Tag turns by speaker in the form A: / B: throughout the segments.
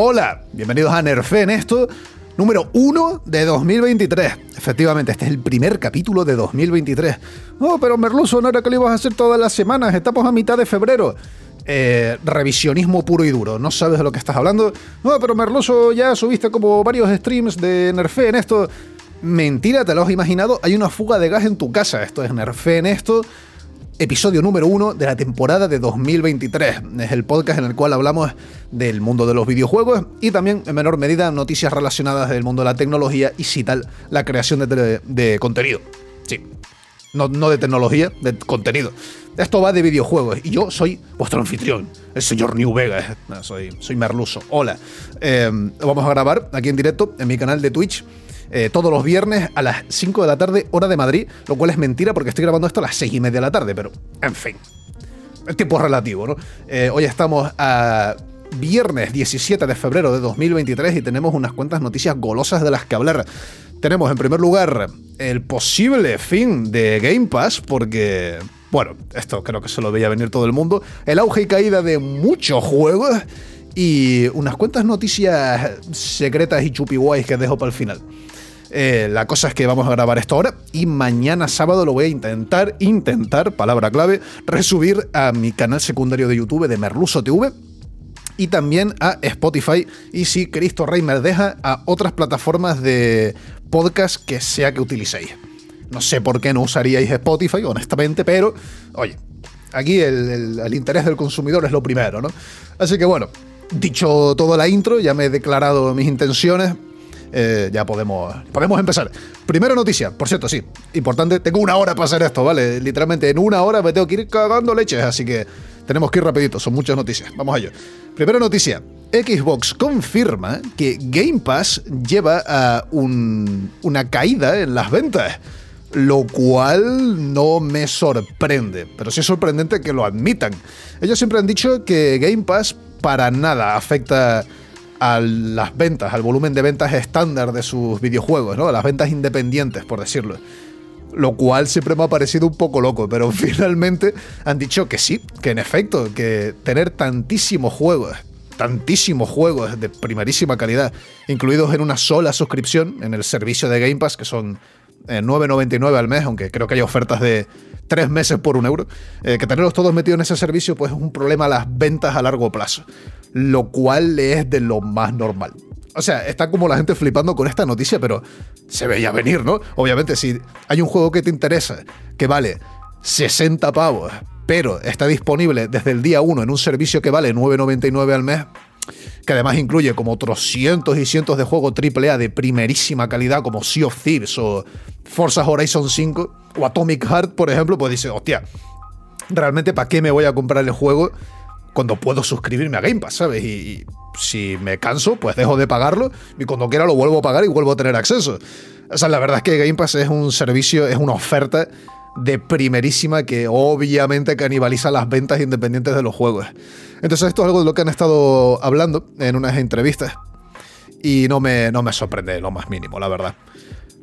A: Hola, bienvenidos a Nerfe en esto, número 1 de 2023. Efectivamente, este es el primer capítulo de 2023. Oh, pero Merluzo, no era que lo ibas a hacer todas las semanas, estamos a mitad de febrero. Eh, revisionismo puro y duro, no sabes de lo que estás hablando. No, pero Merluzo, ya subiste como varios streams de Nerfe en esto. Mentira, te lo has imaginado, hay una fuga de gas en tu casa. Esto es Nerfe en esto episodio número uno de la temporada de 2023. Es el podcast en el cual hablamos del mundo de los videojuegos y también, en menor medida, noticias relacionadas del mundo de la tecnología y si tal, la creación de, contenido. Sí. No, no, de tecnología, de contenido. Esto va de videojuegos y yo soy vuestro anfitrión, el señor New Vega. soy, soy Merluso. Hola. Eh, vamos a grabar aquí en directo en mi canal de Twitch eh, todos los viernes a las 5 de la tarde, hora de Madrid, lo cual es mentira porque estoy grabando esto a las 6 y media de la tarde, pero en fin. El tiempo es relativo, ¿no? Eh, hoy estamos a viernes 17 de febrero de 2023 y tenemos unas cuantas noticias golosas de las que hablar. Tenemos en primer lugar el posible fin de Game Pass porque, bueno, esto creo que se lo veía venir todo el mundo, el auge y caída de muchos juegos y unas cuantas noticias secretas y chupiguays que dejo para el final. Eh, la cosa es que vamos a grabar esto ahora y mañana sábado lo voy a intentar, intentar, palabra clave, resubir a mi canal secundario de YouTube de Merluso TV y también a Spotify y si Cristo Rey me deja a otras plataformas de podcast que sea que utilicéis. No sé por qué no usaríais Spotify, honestamente, pero oye, aquí el, el interés del consumidor es lo primero, ¿no? Así que bueno, dicho todo la intro, ya me he declarado mis intenciones. Eh, ya podemos, podemos empezar. Primera noticia, por cierto, sí, importante, tengo una hora para hacer esto, ¿vale? Literalmente en una hora me tengo que ir cagando leches, así que tenemos que ir rapidito, son muchas noticias. Vamos a ello. Primera noticia, Xbox confirma que Game Pass lleva a una caída en las ventas lo cual no me sorprende, pero sí es sorprendente que lo admitan. Ellos siempre han dicho que Game Pass para nada afecta a las ventas, al volumen de ventas estándar de sus videojuegos, ¿no? A las ventas independientes, por decirlo. Lo cual siempre me ha parecido un poco loco, pero finalmente han dicho que sí, que en efecto, que tener tantísimos juegos, tantísimos juegos de primerísima calidad, incluidos en una sola suscripción en el servicio de Game Pass, que son 9,99 eh, al mes, aunque creo que hay ofertas de 3 meses por un euro, eh, que tenerlos todos metidos en ese servicio pues es un problema a las ventas a largo plazo, lo cual es de lo más normal. O sea, está como la gente flipando con esta noticia, pero se veía venir, ¿no? Obviamente, si hay un juego que te interesa, que vale 60 pavos, pero está disponible desde el día 1 en un servicio que vale 9,99 al mes, que además incluye como otros cientos y cientos de juegos AAA de primerísima calidad como Sea of Thieves o Forza Horizon 5 o Atomic Heart, por ejemplo, pues dice, hostia, realmente ¿para qué me voy a comprar el juego cuando puedo suscribirme a Game Pass, ¿sabes? Y, si me canso, pues dejo de pagarlo y cuando quiera lo vuelvo a pagar y vuelvo a tener acceso. O sea, la verdad es que Game Pass es un servicio, es una oferta de primerísima que obviamente canibaliza las ventas independientes de los juegos. Entonces esto es algo de lo que han estado hablando en unas entrevistas y no me, no me sorprende lo más mínimo, la verdad.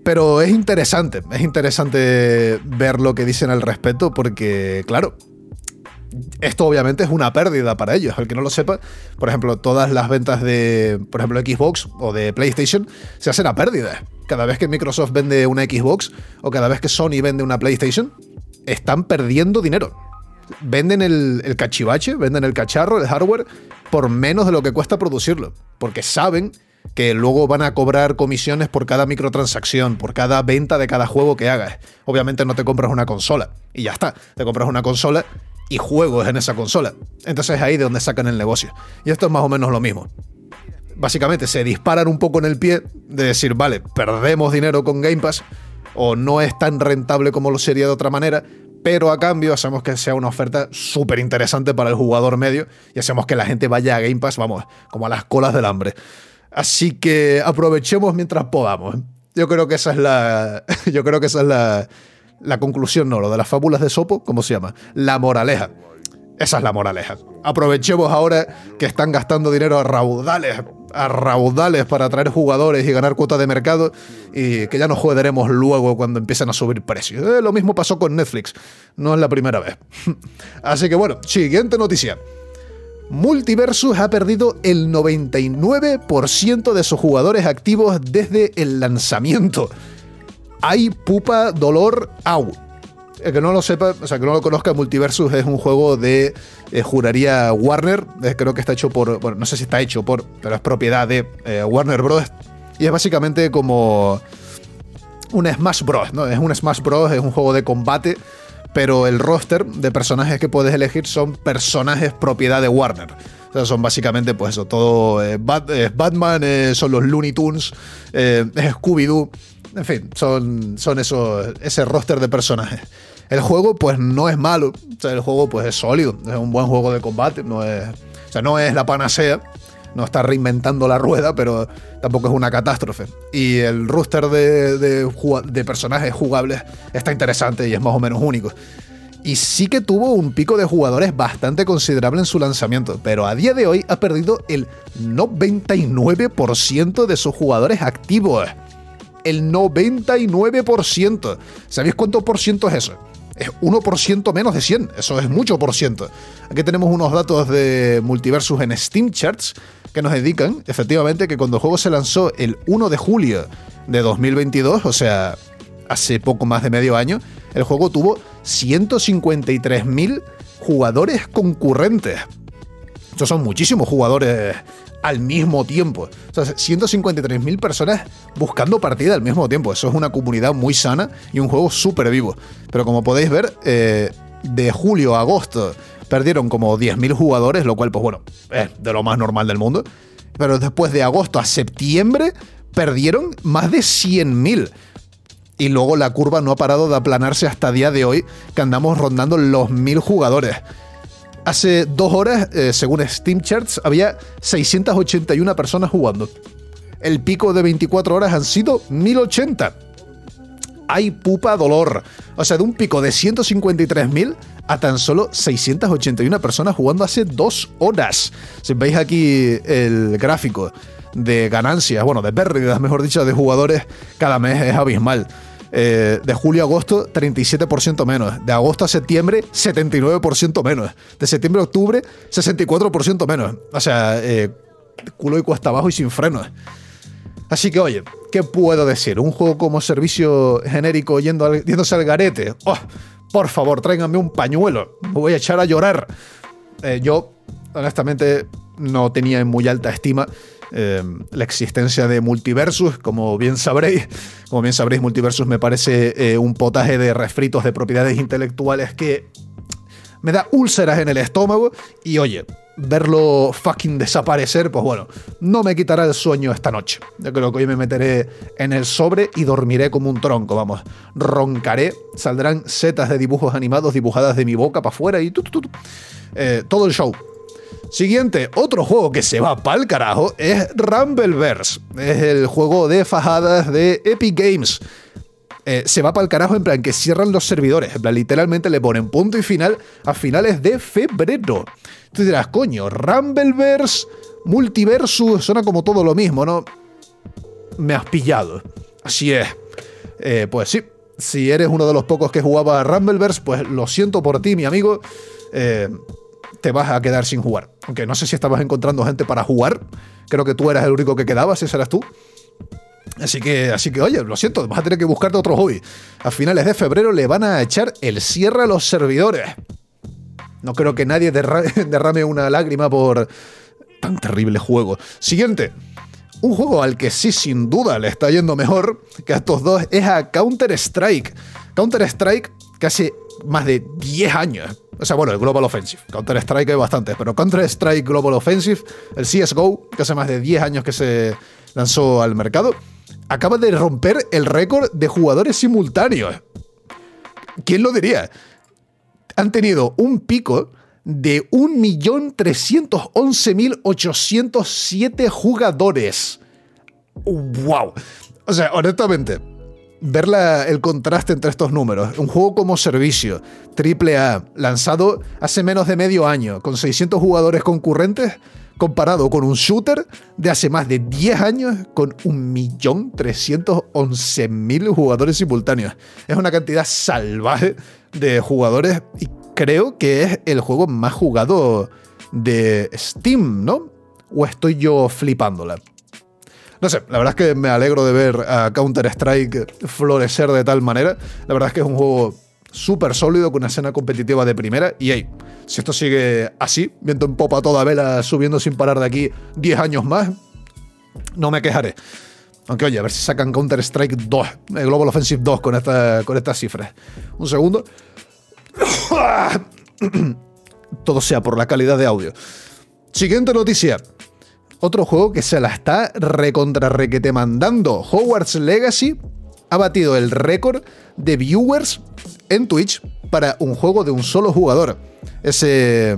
A: Pero es interesante, es interesante ver lo que dicen al respecto porque, claro, esto obviamente es una pérdida para ellos. El que no lo sepa, por ejemplo, todas las ventas de, por ejemplo, Xbox o de PlayStation se hacen a pérdida. Cada vez que Microsoft vende una Xbox o cada vez que Sony vende una PlayStation, están perdiendo dinero venden el, cachivache, venden el cacharro, el hardware, por menos de lo que cuesta producirlo. Porque saben que luego van a cobrar comisiones por cada microtransacción, por cada venta de cada juego que hagas. Obviamente no te compras una consola y ya está. Te compras una consola y juegos en esa consola. Entonces es ahí de donde sacan el negocio. Y esto es más o menos lo mismo. Básicamente se disparan un poco en el pie de decir, vale, perdemos dinero con Game Pass o no es tan rentable como lo sería de otra manera, pero a cambio hacemos que sea una oferta súper interesante para el jugador medio y hacemos que la gente vaya a Game Pass, vamos, como a las colas del hambre. Así que aprovechemos mientras podamos. Yo creo que esa es la. Yo creo que esa es la, la conclusión, no, lo de las fábulas de Sopo, ¿cómo se llama? La moraleja. Esa es la moraleja. Aprovechemos ahora que están gastando dinero a raudales, a raudales para atraer jugadores y ganar cuota de mercado y que ya nos joderemos luego cuando empiecen a subir precios. Eh, lo mismo pasó con Netflix. No es la primera vez. Así que bueno, siguiente noticia. Multiversus ha perdido el 99% de sus jugadores activos desde el lanzamiento. Hay pupa, dolor, au. El que no lo sepa, o sea, que no lo conozca, Multiversus es un juego de, eh, juraría Warner, eh, creo que está hecho por, bueno, no sé si está hecho por, pero es propiedad de eh, Warner Bros. Y es básicamente como un Smash Bros, ¿no? Es un Smash Bros, es un juego de combate pero el roster de personajes que puedes elegir son personajes propiedad de Warner. O sea, son básicamente, pues eso, todo eh, Batman, son los Looney Tunes, Scooby-Doo, en fin, son, son ese roster de personajes. El juego, pues no es malo, el juego, pues es sólido, es un buen juego de combate, no es, o sea, no es la panacea, no está reinventando la rueda, pero tampoco es una catástrofe. Y el roster de, de, personajes jugables está interesante y es más o menos único. Y sí que tuvo un pico de jugadores bastante considerable en su lanzamiento, pero a día de hoy ha perdido el 99% de sus jugadores activos. El 99%. ¿Sabéis cuánto por ciento es eso? es 1% menos de 100. Eso es mucho por ciento. Aquí tenemos unos datos de Multiversus en Steam Charts que nos indican, efectivamente, que cuando el juego se lanzó el 1 de julio de 2022, o sea, hace poco más de medio año, el juego tuvo 153.000 jugadores concurrentes. Estos son muchísimos jugadores al mismo tiempo. O sea, 153.000 personas buscando partida al mismo tiempo. Eso es una comunidad muy sana y un juego súper vivo. Pero como podéis ver, eh, de julio a agosto perdieron como 10.000 jugadores, lo cual, pues bueno, es de lo más normal del mundo. Pero después de agosto a septiembre perdieron más de 100.000. Y luego la curva no ha parado de aplanarse hasta día de hoy, que andamos rondando los 1.000 jugadores. Hace dos horas, eh, según Steam Charts, había 681 personas jugando. El pico de 24 horas han sido 1080. Hay pupa dolor. O sea, de un pico de 153.000 a tan solo 681 personas jugando hace dos horas. Si veis aquí el gráfico de ganancias, bueno, de pérdidas, mejor dicho, de jugadores cada mes es abismal. Eh, de julio a agosto, 37% menos. De agosto a septiembre, 79% menos. De septiembre a octubre, 64% menos. O sea, eh, culo y cuesta abajo y sin frenos. Así que, oye, ¿qué puedo decir? Un juego como servicio genérico yendo yéndose al garete. Oh, por favor, tráiganme un pañuelo. Me voy a echar a llorar. Eh, yo, honestamente, no tenía en muy alta estima Em, la existencia de Multiversus, como bien sabréis. Como bien sabréis, Multiversus me parece eh, un potaje de refritos de propiedades intelectuales que me da úlceras en el estómago y oye, verlo fucking desaparecer, pues bueno, no me quitará el sueño esta noche. Yo creo que hoy me meteré en el sobre y dormiré como un tronco, vamos. Roncaré, saldrán setas de dibujos animados dibujadas de mi boca para afuera y eh, todo el show. Siguiente, otro juego que se va pa'l carajo es Rumbleverse. Es el juego de fajadas de Epic Games. Eh, se va pa'l carajo en plan que cierran los servidores. En plan, literalmente le ponen punto y final a finales de febrero. Tú dirás, coño, Rumbleverse, Multiversus, suena como todo lo mismo, ¿no? Me has pillado. Así es. Eh, pues sí, si eres uno de los pocos que jugaba a Rumbleverse, pues lo siento por ti, mi amigo. Eh, te vas a quedar sin jugar. Aunque no sé si estabas encontrando gente para jugar. Creo que tú eras el único que quedabas, ese eras tú. Así que, así que, oye, lo siento, vas a tener que buscarte otro hobby. A finales de febrero le van a echar el cierre a los servidores. No creo que nadie derrame una lágrima por tan terrible juego. Siguiente. Un juego al que sí, sin duda, le está yendo mejor que a estos dos es a Counter-Strike. Counter-Strike, hace más de 10 años o sea, bueno, el Global Offensive. Counter-Strike hay bastantes, pero Counter-Strike Global Offensive, el CSGO, que hace más de 10 años que se lanzó al mercado, acaba de romper el récord de jugadores simultáneos. ¿Quién lo diría? Han tenido un pico de 1.311.807 jugadores. ¡Wow! O sea, honestamente, ver el contraste entre estos números. Un juego como servicio, AAA, lanzado hace menos de medio año, con 600 jugadores concurrentes, comparado con un shooter de hace más de 10 años con 1.311.000 jugadores simultáneos. Es una cantidad salvaje de jugadores y creo que es el juego más jugado de Steam, ¿no? ¿O estoy yo flipándola? No sé, la verdad es que me alegro de ver a Counter-Strike florecer de tal manera. La verdad es que es un juego súper sólido, con una escena competitiva de primera. Y hey, si esto sigue así, viendo en popa toda vela, subiendo sin parar de aquí 10 años más, no me quejaré. Aunque oye, a ver si sacan Counter-Strike 2, el eh, Global Offensive 2 con, esta, con estas cifras. Un segundo. Todo sea por la calidad de audio. Siguiente noticia. Otro juego que se la está recontra requete mandando. Hogwarts Legacy ha batido el récord de viewers en Twitch para un juego de un solo jugador. Ese,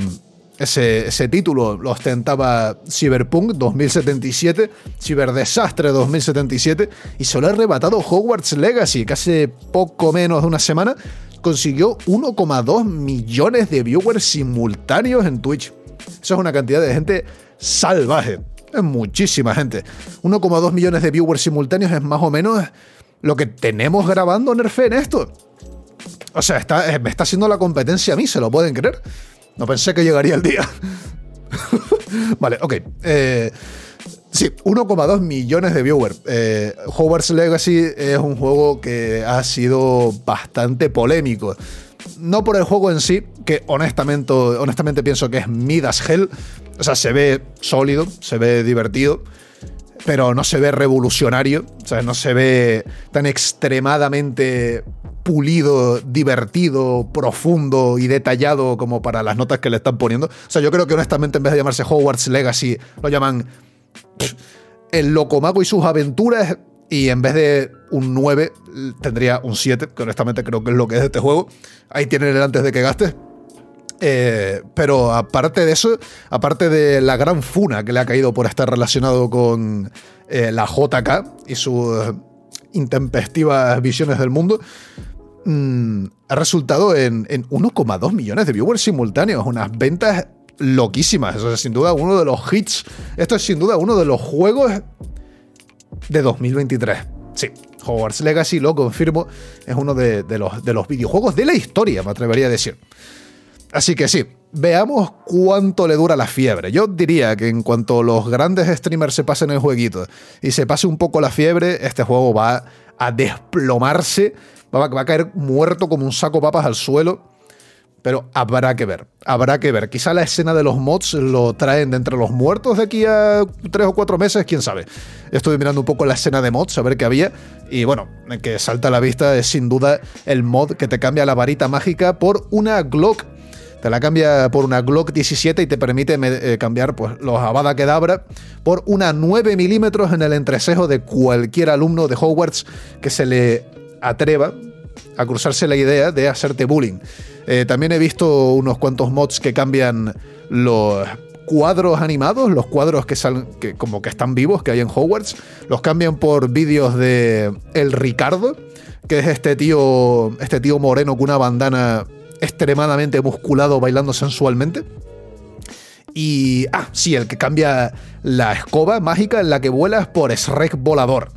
A: ese, título lo ostentaba Cyberpunk 2077, Cyberdesastre 2077, y solo ha arrebatado Hogwarts Legacy, que hace poco menos de una semana consiguió 1,2 millones de viewers simultáneos en Twitch. Eso es una cantidad de gente salvaje. Es muchísima gente. 1,2 millones de viewers simultáneos es más o menos lo que tenemos grabando Nerfe en esto. O sea, está, eh, me está haciendo la competencia a mí, ¿se lo pueden creer? No pensé que llegaría el día. vale, ok. Eh, sí, 1,2 millones de viewers. Eh, Hogwarts Legacy es un juego que ha sido bastante polémico. No por el juego en sí, que honestamente, honestamente pienso que es Midas Hell. O sea, se ve sólido, se ve divertido pero no se ve revolucionario, o sea, no se ve tan extremadamente pulido, divertido, profundo y detallado como para las notas que le están poniendo. O sea, yo creo que honestamente en vez de llamarse Hogwarts Legacy, lo llaman El Locomago y sus aventuras y en vez de un 9 tendría un 7, que honestamente creo que es lo que es este juego. Ahí tienen el antes de que gastes. Eh, pero aparte de eso, aparte de la gran funa que le ha caído por estar relacionado con eh, la JK y sus intempestivas visiones del mundo, mm, ha resultado en, 1,2 millones de viewers simultáneos, unas ventas loquísimas. Eso es sin duda uno de los hits. Esto es sin duda uno de los juegos de 2023. Sí, Hogwarts Legacy, lo confirmo, es uno de, los, de los videojuegos de la historia, me atrevería a decir. Así que sí, veamos cuánto le dura la fiebre. Yo diría que en cuanto los grandes streamers se pasen el jueguito y se pase un poco la fiebre, este juego va a desplomarse, va, a caer muerto como un saco papas al suelo. Pero habrá que ver, habrá que ver. Quizá la escena de los mods lo traen de entre los muertos de aquí a tres o cuatro meses, quién sabe. Estuve mirando un poco la escena de mods, a ver qué había. Y bueno, que salta a la vista es sin duda el mod que te cambia la varita mágica por una Glock te la cambia por una Glock 17 y te permite eh, cambiar pues, los Avada Kedavra por una 9 milímetros en el entrecejo de cualquier alumno de Hogwarts que se le atreva a cruzarse la idea de hacerte bullying. Eh, también he visto unos cuantos mods que cambian los cuadros animados, los cuadros que salen, que como que están vivos, que hay en Hogwarts, los cambian por vídeos de El Ricardo, que es este tío, este tío moreno con una bandana extremadamente musculado bailando sensualmente. Y. Ah, sí, el que cambia la escoba mágica en la que vuelas por Shrek volador.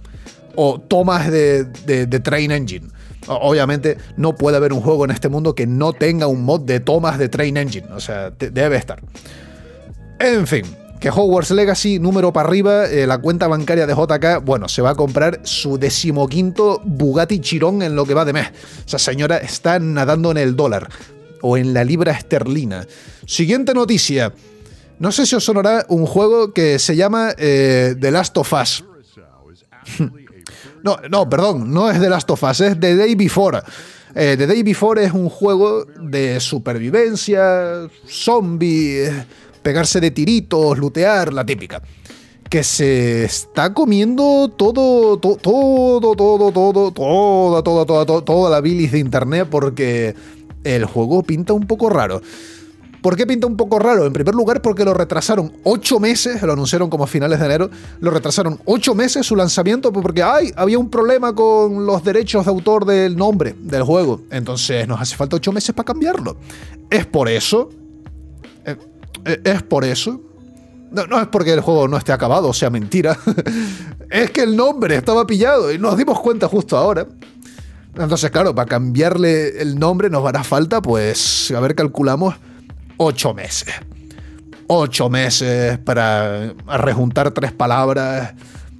A: O tomas de, de, Train Engine. Obviamente no puede haber un juego en este mundo que no tenga un mod de tomas de Train Engine. O sea, debe estar. En fin, que Hogwarts Legacy, número para arriba, eh, la cuenta bancaria de JK, bueno, se va a comprar su decimoquinto Bugatti Chirón en lo que va de mes. Esa señora está nadando en el dólar o en la libra esterlina. Siguiente noticia. No sé si os sonará un juego que se llama eh, The Last of Us. no, no, perdón, no es The Last of Us, es The Day Before. Eh, The Day Before es un juego de supervivencia, zombie pegarse de tiritos, lutear, la típica. Que se está comiendo todo, todo, todo, todo, todo, toda, toda, toda, toda la bilis de internet porque el juego pinta un poco raro. ¿Por qué pinta un poco raro? En primer lugar, porque lo retrasaron ocho meses, lo anunciaron como a finales de enero, lo retrasaron ocho meses su lanzamiento porque ay, había un problema con los derechos de autor del nombre del juego. Entonces nos hace falta ocho meses para cambiarlo. Es por eso eh, es por eso. No, es porque el juego no esté acabado, o sea, mentira. es que el nombre estaba pillado y nos dimos cuenta justo ahora. Entonces, claro, para cambiarle el nombre nos hará falta, pues, a ver, calculamos, ocho meses. ocho meses para rejuntar tres palabras.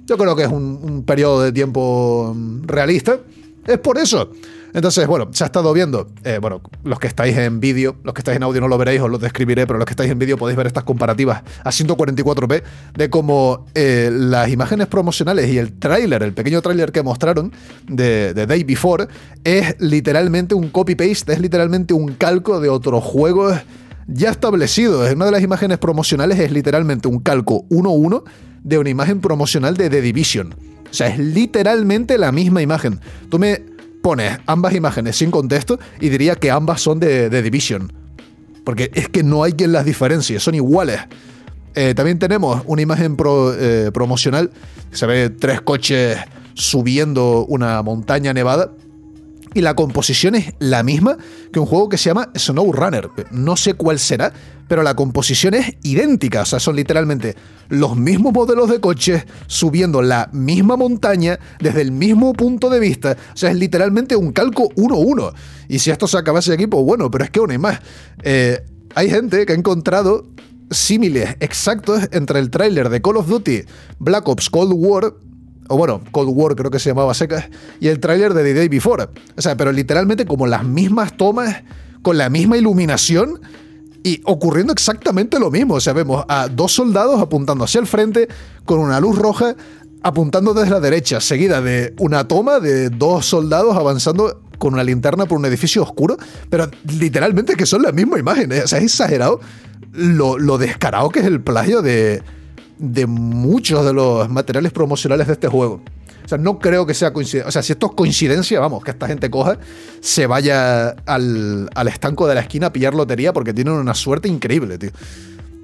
A: Yo creo que es un, periodo de tiempo mm, realista. Es por eso. Entonces, bueno, se ha estado viendo, eh, bueno, los que estáis en vídeo, los que estáis en audio no lo veréis, os lo describiré, pero los que estáis en vídeo podéis ver estas comparativas a 144p de cómo eh, las imágenes promocionales y el tráiler, el pequeño tráiler que mostraron de, de, Day Before, es literalmente un copy-paste, es literalmente un calco de otros juegos ya establecidos. Una de las imágenes promocionales es literalmente un calco 1-1 de una imagen promocional de The Division. O sea, es literalmente la misma imagen. Tú me pones ambas imágenes sin contexto y diría que ambas son de, Division. Porque es que no hay quien las diferencie, son iguales. Eh, también tenemos una imagen eh, promocional, se ve tres coches subiendo una montaña nevada y la composición es la misma que un juego que se llama Snow Runner. No sé cuál será, pero la composición es idéntica. O sea, son literalmente los mismos modelos de coches subiendo la misma montaña desde el mismo punto de vista. O sea, es literalmente un calco 1-1. Y si esto se acabase aquí, pues bueno, pero es que aún hay más. Eh, hay gente que ha encontrado símiles exactos entre el tráiler de Call of Duty Black Ops Cold War o bueno, Cold War creo que se llamaba secas, y el tráiler de The Day Before. O sea, pero literalmente como las mismas tomas, con la misma iluminación y ocurriendo exactamente lo mismo. O sea, vemos a dos soldados apuntando hacia el frente con una luz roja apuntando desde la derecha, seguida de una toma de dos soldados avanzando con una linterna por un edificio oscuro, pero literalmente que son la misma imagen. ¿eh? O sea, es exagerado lo, lo descarado que es el plagio de de muchos de los materiales promocionales de este juego. O sea, no creo que sea coincidencia. O sea, si esto es coincidencia, vamos, que esta gente coja, se vaya al, estanco de la esquina a pillar lotería porque tienen una suerte increíble, tío.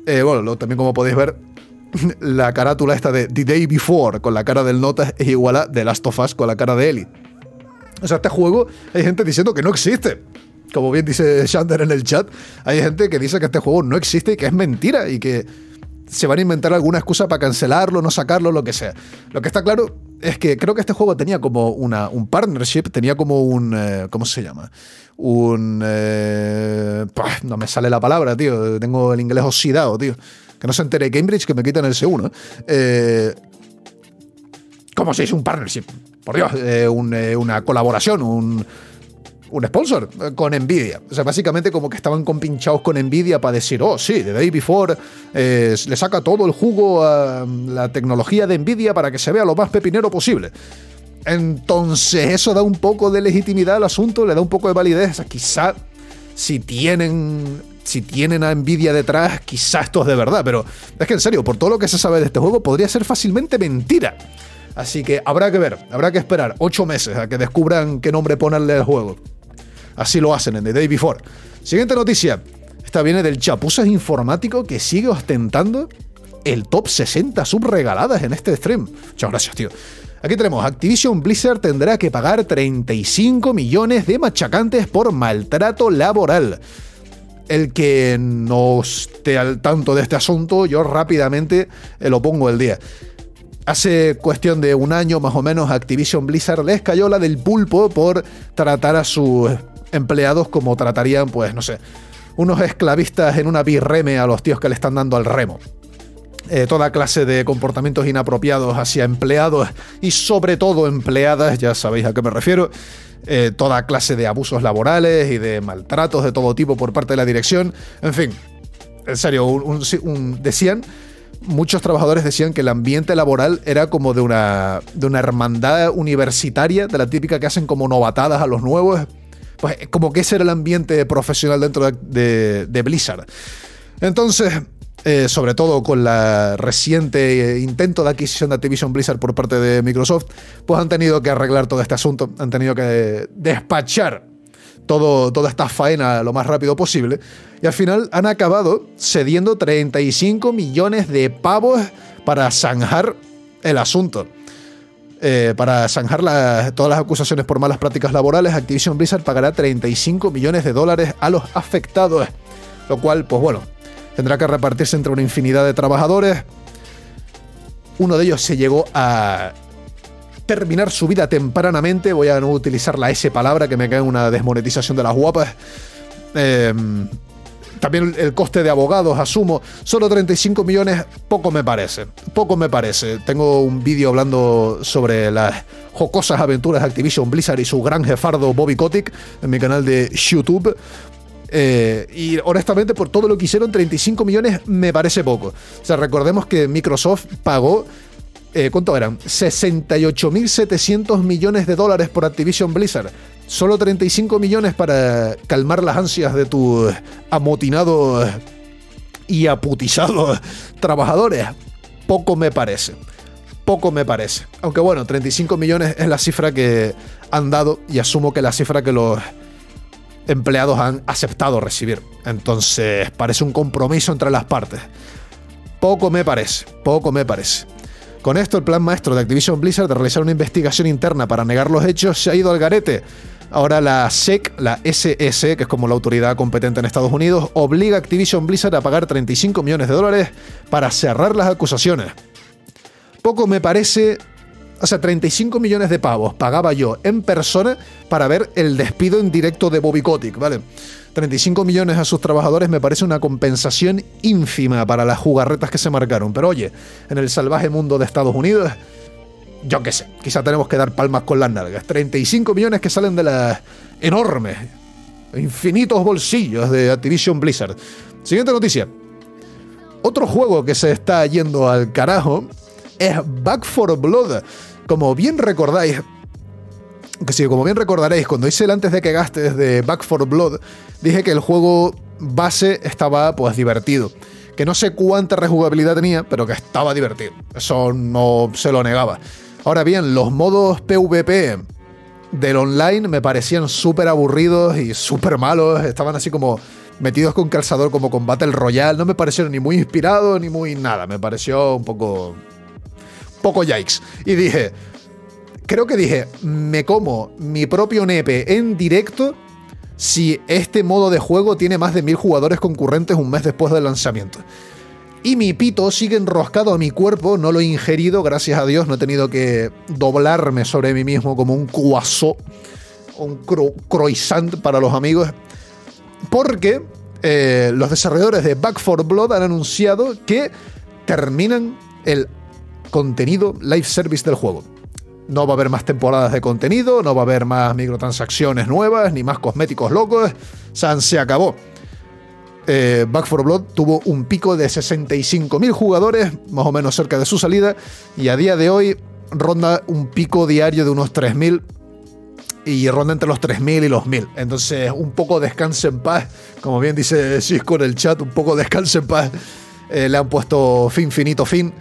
A: Eh, bueno, también como podéis ver, la carátula esta de The Day Before con la cara del Nota es igual a The Last of Us con la cara de Ellie. O sea, este juego hay gente diciendo que no existe. Como bien dice Shander en el chat, hay gente que dice que este juego no existe y que es mentira y que se van a inventar alguna excusa para cancelarlo, no sacarlo, lo que sea. Lo que está claro es que creo que este juego tenía como una, un partnership, tenía como un... Eh, ¿Cómo se llama? Un... Eh, no me sale la palabra, tío. Tengo el inglés oxidado, tío. Que no se entere Cambridge que me quitan el C1. Eh, ¿Cómo se dice un partnership? Por Dios, una colaboración, un un sponsor eh, con Nvidia. O sea, básicamente como que estaban compinchados con Nvidia para decir, oh, sí, The Day Before eh, le saca todo el jugo a mm, la tecnología de Nvidia para que se vea lo más pepinero posible. Entonces, eso da un poco de legitimidad al asunto, le da un poco de validez. O sea, quizá si tienen. Si tienen a Nvidia detrás, quizá esto es de verdad, pero es que en serio, por todo lo que se sabe de este juego, podría ser fácilmente mentira. Así que habrá que ver, habrá que esperar ocho meses a que descubran qué nombre ponerle al juego. Así lo hacen en The Day Before. Siguiente noticia. Esta viene del chapuzas informático que sigue ostentando el top 60 subregaladas en este stream. Muchas gracias, tío. Aquí tenemos, Activision Blizzard tendrá que pagar 35 millones de machacantes por maltrato laboral. El que no esté al tanto de este asunto, yo rápidamente eh, lo pongo el día. Hace cuestión de un año más o menos, Activision Blizzard les cayó la del pulpo por tratar a sus empleados como tratarían, pues, no sé, unos esclavistas en una birreme a los tíos que le están dando al remo. Eh, toda clase de comportamientos inapropiados hacia empleados y sobre todo empleadas, ya sabéis a qué me refiero. Eh, toda clase de abusos laborales y de maltratos de todo tipo por parte de la dirección. En fin, en serio, decían, muchos trabajadores decían que el ambiente laboral era como de una, de una hermandad universitaria, de la típica que hacen como novatadas a los nuevos pues como que ese era el ambiente profesional dentro de, Blizzard. Entonces, eh, sobre todo con la reciente eh, intento de adquisición de Activision Blizzard por parte de Microsoft, pues han tenido que arreglar todo este asunto, han tenido que despachar todo, toda esta faena lo más rápido posible, y al final han acabado cediendo 35 millones de pavos para zanjar el asunto. Eh, para zanjar todas las acusaciones por malas prácticas laborales, Activision Blizzard pagará 35 millones de dólares a los afectados, lo cual, pues bueno, tendrá que repartirse entre una infinidad de trabajadores. Uno de ellos se llegó a terminar su vida tempranamente, voy a no utilizar la S palabra que me cae en una desmonetización de las guapas. Em, también el coste de abogados, asumo. Solo 35 millones, poco me parece. Poco me parece. Tengo un vídeo hablando sobre las jocosas aventuras de Activision Blizzard y su gran jefardo Bobby Kotick en mi canal de YouTube. Eh, y honestamente, por todo lo que hicieron, 35 millones me parece poco. O sea, recordemos que Microsoft pagó. Eh, ¿Cuánto eran? 68.700 millones de dólares por Activision Blizzard. Solo 35 millones para calmar las ansias de tus amotinados y aputizados trabajadores. Poco me parece. Poco me parece. Aunque bueno, 35 millones es la cifra que han dado y asumo que la cifra que los empleados han aceptado recibir. Entonces, parece un compromiso entre las partes. Poco me parece, poco me parece. Con esto, el plan maestro de Activision Blizzard de realizar una investigación interna para negar los hechos se ha ido al garete. Ahora la SEC, la SS, que es como la autoridad competente en Estados Unidos, obliga a Activision Blizzard a pagar 35 millones de dólares para cerrar las acusaciones. Poco me parece o sea, 35 millones de pavos pagaba yo en persona para ver el despido en directo de Bobby Kotick, ¿vale? 35 millones a sus trabajadores me parece una compensación ínfima para las jugarretas que se marcaron. Pero oye, en el salvaje mundo de Estados Unidos, yo qué sé, quizá tenemos que dar palmas con las nalgas. 35 millones que salen de las enormes, infinitos bolsillos de Activision Blizzard. Siguiente noticia. Otro juego que se está yendo al carajo es Back for Blood. Como bien recordáis, que sí, como bien recordaréis, cuando hice el antes de que gastes de Back for Blood, dije que el juego base estaba pues divertido. Que no sé cuánta rejugabilidad tenía, pero que estaba divertido. Eso no se lo negaba. Ahora bien, los modos PvP del online me parecían súper aburridos y súper malos. Estaban así como metidos con calzador como con Battle Royale. No me parecieron ni muy inspirados ni muy nada. Me pareció un poco poco yikes. Y dije, creo que dije, me como mi propio nepe en directo si este modo de juego tiene más de mil jugadores concurrentes un mes después del lanzamiento. Y mi pito sigue enroscado a mi cuerpo, no lo he ingerido, gracias a Dios, no he tenido que doblarme sobre mí mismo como un cuaso, un croissant para los amigos, porque eh, los desarrolladores de Back 4 Blood han anunciado que terminan el contenido live service del juego. No va a haber más temporadas de contenido, no va a haber más microtransacciones nuevas, ni más cosméticos locos. San se acabó. Eh, Back 4 Blood tuvo un pico de 65.000 jugadores, más o menos cerca de su salida, y a día de hoy ronda un pico diario de unos 3.000 y ronda entre los 3.000 y los 1.000. Entonces, un poco descanse en paz, como bien dice Cisco en el chat, un poco descanse en paz. Eh, le han puesto fin, finito, fin.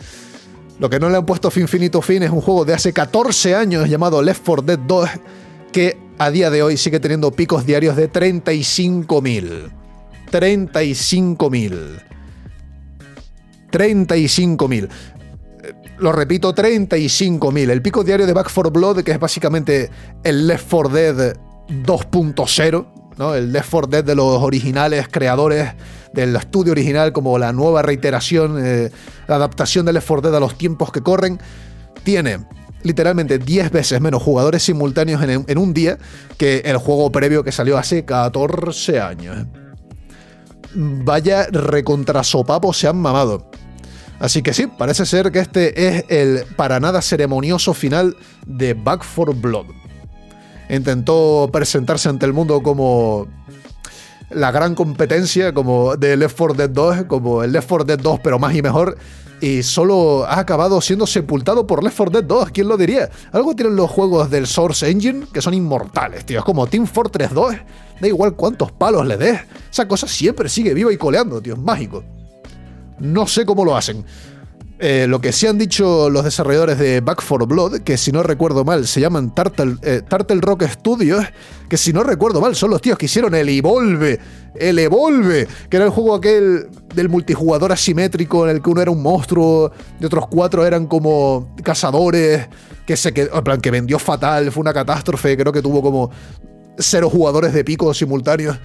A: Lo que no le han puesto fin finito fin es un juego de hace 14 años llamado Left 4 Dead 2 que a día de hoy sigue teniendo picos diarios de 35.000. 35.000. 35.000. Lo repito, 35.000. El pico diario de Back 4 Blood, que es básicamente el Left 4 Dead 2.0, ¿no? El Left 4 Dead de los originales creadores del estudio original, como la nueva reiteración, eh, la adaptación del Left 4 Dead a los tiempos que corren, tiene literalmente 10 veces menos jugadores simultáneos en, un día que el juego previo que salió hace 14 años. Vaya recontrasopapo se han mamado. Así que sí, parece ser que este es el para nada ceremonioso final de Back 4 Blood. Intentó presentarse ante el mundo como la gran competencia como de Left 4 Dead 2, como el Left 4 Dead 2, pero más y mejor. Y solo ha acabado siendo sepultado por Left 4 Dead 2, ¿quién lo diría? Algo tienen los juegos del Source Engine que son inmortales, tío. Es como Team Fortress 2, da igual cuántos palos le des. Esa cosa siempre sigue viva y coleando, tío, es mágico. No sé cómo lo hacen. Eh, lo que sí han dicho los desarrolladores de Back 4 Blood, que si no recuerdo mal se llaman Turtle, eh, Rock Studios, que si no recuerdo mal son los tíos que hicieron el Evolve, el Evolve, que era el juego aquel del multijugador asimétrico en el que uno era un monstruo y otros cuatro eran como cazadores, que se quedó, en plan, que vendió fatal, fue una catástrofe, creo que tuvo como cero jugadores de pico simultáneos.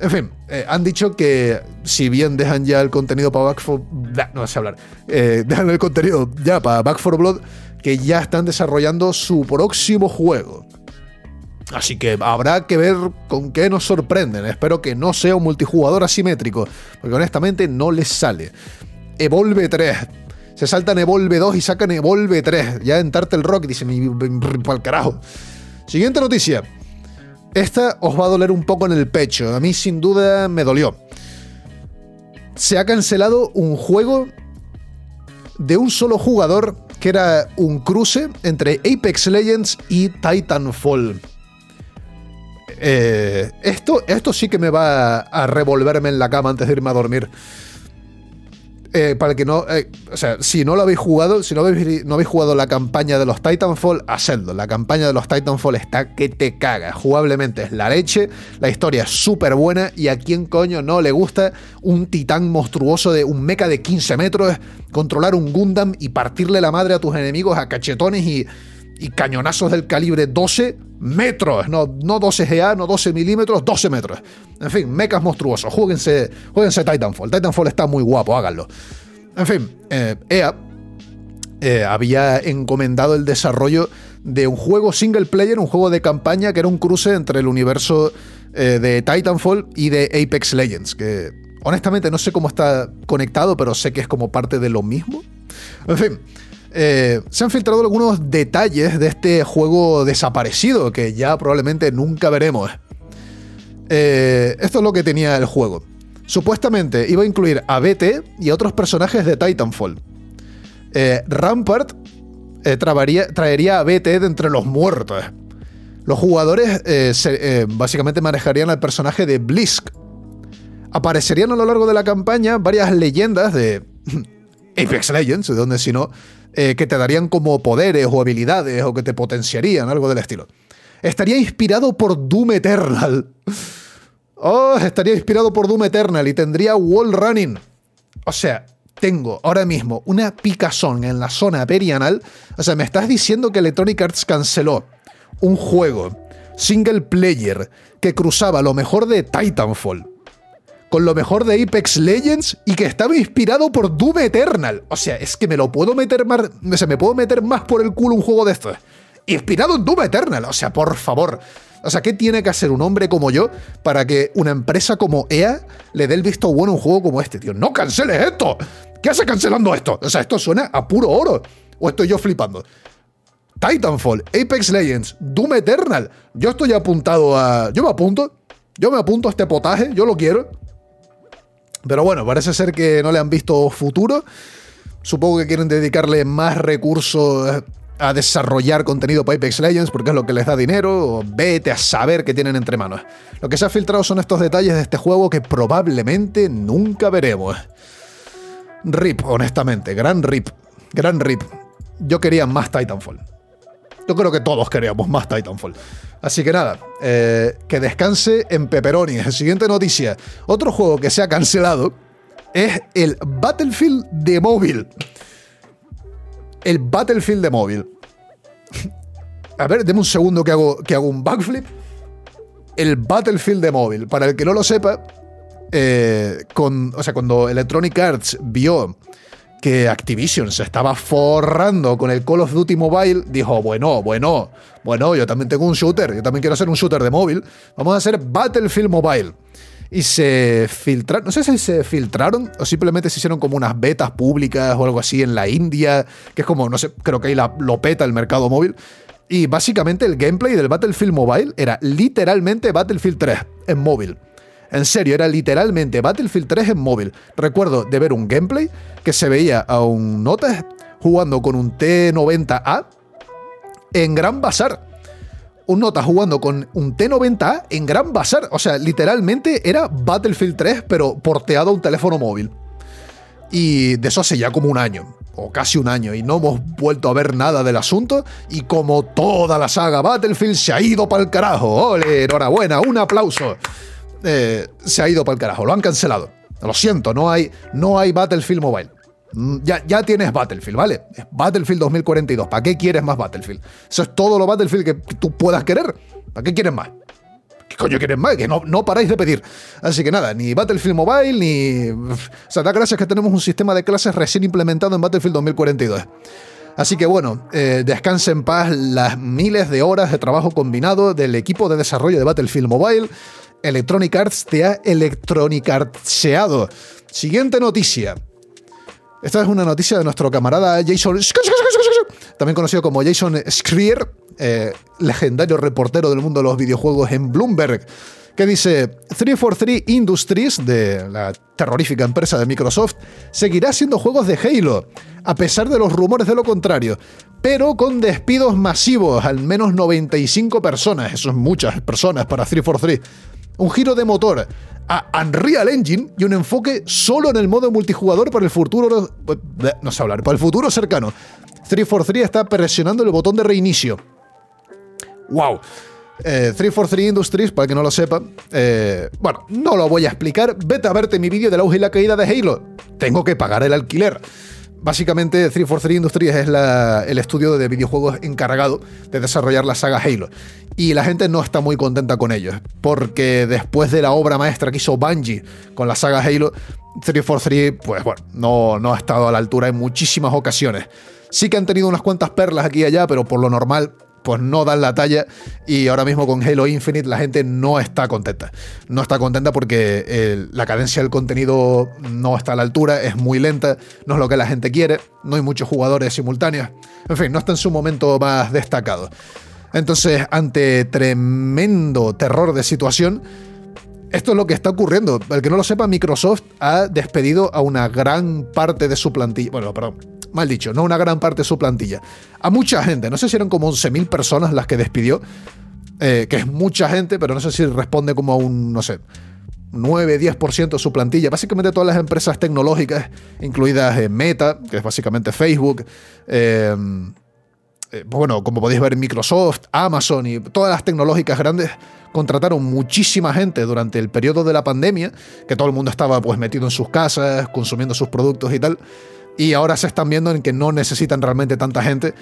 A: En fin, eh, han dicho que si bien dejan ya el contenido para Back 4 no sé hablar, eh, dejan el contenido ya para Back 4 Blood, que ya están desarrollando su próximo juego. Así que habrá que ver con qué nos sorprenden. Espero que no sea un multijugador asimétrico, porque honestamente no les sale. Evolve 3. Se saltan Evolve 2 y sacan Evolve 3. Ya en Turtle Rock dice, pa'l carajo. Siguiente noticia. Esta os va a doler un poco en el pecho. A mí sin duda me dolió. Se ha cancelado un juego de un solo jugador que era un cruce entre Apex Legends y Titanfall. Eh, esto, esto sí que me va a revolverme en la cama antes de irme a dormir. Eh, para que no. Eh, o sea, si no lo habéis jugado, si no habéis, no habéis jugado la campaña de los Titanfall, hacedlo. La campaña de los Titanfall está que te caga. Jugablemente es la leche. La historia es súper buena. Y a quién coño no le gusta un titán monstruoso de un mecha de 15 metros, controlar un Gundam y partirle la madre a tus enemigos a cachetones y y cañonazos del calibre 12 metros, no, no 12 GA, no 12 milímetros, 12 metros. En fin, mechas monstruosos. Júguense, júguense Titanfall. Titanfall está muy guapo, háganlo. En fin, EA eh, e eh, había encomendado el desarrollo de un juego single player, un juego de campaña que era un cruce entre el universo eh, de Titanfall y de Apex Legends, que honestamente no sé cómo está conectado, pero sé que es como parte de lo mismo. En fin, eh, se han filtrado algunos detalles de este juego desaparecido que ya probablemente nunca veremos. Eh, esto es lo que tenía el juego. Supuestamente iba a incluir a BT y otros personajes de Titanfall. Eh, Rampart traería, a BT de entre los muertos. Los jugadores básicamente manejarían al personaje de Blisk. Aparecerían a lo largo de la campaña varias leyendas de Apex Legends, de donde si no, eh, que te darían como poderes o habilidades o que te potenciarían, algo del estilo. Estaría inspirado por Doom Eternal. Oh, estaría inspirado por Doom Eternal y tendría wall running. O sea, tengo ahora mismo una picazón en la zona perianal. O sea, me estás diciendo que Electronic Arts canceló un juego single player que cruzaba lo mejor de Titanfall con lo mejor de Apex Legends y que estaba inspirado por Doom Eternal. O sea, es que me lo puedo meter más. O sea, me puedo meter más por el culo un juego de estos. Inspirado en Doom Eternal. O sea, por favor. O sea, ¿qué tiene que hacer un hombre como yo para que una empresa como EA le dé el visto bueno a un juego como este, tío? ¡No canceles esto! ¿Qué hace cancelando esto? O sea, esto suena a puro oro. ¿O estoy yo flipando? Titanfall, Apex Legends, Doom Eternal. Yo estoy apuntado a. Yo me apunto. Yo me apunto a este potaje. Yo lo quiero. Pero bueno, parece ser que no le han visto futuro. Supongo que quieren dedicarle más recursos a desarrollar contenido para Apex Legends porque es lo que les da dinero, o vete a saber qué tienen entre manos. Lo que se ha filtrado son estos detalles de este juego que probablemente nunca veremos. RIP, honestamente, gran RIP, gran RIP. Yo quería más Titanfall. Yo creo que todos queríamos más Titanfall. Así que nada, eh, que descanse en Pepperoni. Siguiente noticia. Otro juego que se ha cancelado es el Battlefield de móvil. El Battlefield de móvil. A ver, deme un segundo que hago, que hago un backflip. El Battlefield de móvil. Para el que no lo sepa, eh, con, o sea, cuando Electronic Arts vio que Activision se estaba forrando con el Call of Duty Mobile, dijo, bueno, bueno, bueno, yo también tengo un shooter, yo también quiero hacer un shooter de móvil, vamos a hacer Battlefield Mobile. Y se filtraron, no sé si se filtraron o simplemente se hicieron como unas betas públicas o algo así en la India, que es como, no sé, creo que ahí la, lo peta el mercado móvil. Y básicamente el gameplay del Battlefield Mobile era literalmente Battlefield 3 en móvil. En serio, era literalmente Battlefield 3 en móvil. Recuerdo de ver un gameplay que se veía a un Notas jugando con un T90A en Gran Bazar. Un Nota jugando con un T90A en Gran Bazar. O sea, literalmente era Battlefield 3, pero porteado a un teléfono móvil. Y de eso hace ya como un año, o casi un año, y no hemos vuelto a ver nada del asunto. Y como toda la saga Battlefield se ha ido para el carajo. ¡Ole! Enhorabuena, un aplauso. Eh, se ha ido para el carajo, lo han cancelado. Lo siento, no hay, no hay Battlefield Mobile. Mm, ya, ya tienes Battlefield, ¿vale? Battlefield 2042. ¿Para qué quieres más Battlefield? Eso es todo lo Battlefield que tú puedas querer. ¿Para qué quieres más? ¿Qué coño quieres más? Que no, no paráis de pedir. Así que nada, ni Battlefield Mobile, ni... O sea, da gracias que tenemos un sistema de clases recién implementado en Battlefield 2042. Así que bueno, eh, descanse en paz las miles de horas de trabajo combinado del equipo de desarrollo de Battlefield Mobile. Electronic Arts te ha Electronic Artseado. Siguiente noticia. Esta es una noticia de nuestro camarada Jason, también conocido como Jason Schreier, eh, legendario reportero del mundo de los videojuegos en Bloomberg, que dice 343 Industries, de la terrorífica empresa de Microsoft, seguirá haciendo juegos de Halo, a pesar de los rumores de lo contrario, pero con despidos masivos, al menos 95 personas, eso es muchas personas para 343. Un giro de motor a Unreal Engine y un enfoque solo en el modo multijugador para el futuro. No sé hablar, para el futuro cercano. 343 está presionando el botón de reinicio. ¡Wow! 343 eh, Industries, para que no lo sepa, eh, bueno, no lo voy a explicar. Vete a verte mi vídeo del auge y la caída de Halo. Tengo que pagar el alquiler. Básicamente, 343 Industries es el estudio de videojuegos encargado de desarrollar la saga Halo. Y la gente no está muy contenta con ellos, porque después de la obra maestra que hizo Bungie con la saga Halo, 343, pues bueno, no, no ha estado a la altura en muchísimas ocasiones. Sí que han tenido unas cuantas perlas aquí y allá, pero por lo normal pues no dan la talla y ahora mismo con Halo Infinite la gente no está contenta. No está contenta porque eh, la cadencia del contenido no está a la altura, es muy lenta, no es lo que la gente quiere, no hay muchos jugadores simultáneos, en fin, no está en su momento más destacado. Entonces, ante tremendo terror de situación, esto es lo que está ocurriendo. El que no lo sepa, Microsoft ha despedido a una gran parte de su plantilla. Bueno, perdón, mal dicho, no una gran parte de su plantilla. A mucha gente, no sé si eran como 11.000 personas las que despidió, eh, que es mucha gente, pero no sé si responde como a un, no sé, 9-10% de su plantilla. Básicamente todas las empresas tecnológicas, incluidas eh, Meta, que es básicamente Facebook, eh, bueno, como podéis ver, Microsoft, Amazon y todas las tecnológicas grandes contrataron muchísima gente durante el periodo de la pandemia, que todo el mundo estaba pues metido en sus casas, consumiendo sus productos y tal y ahora se están viendo en que no necesitan realmente tanta gente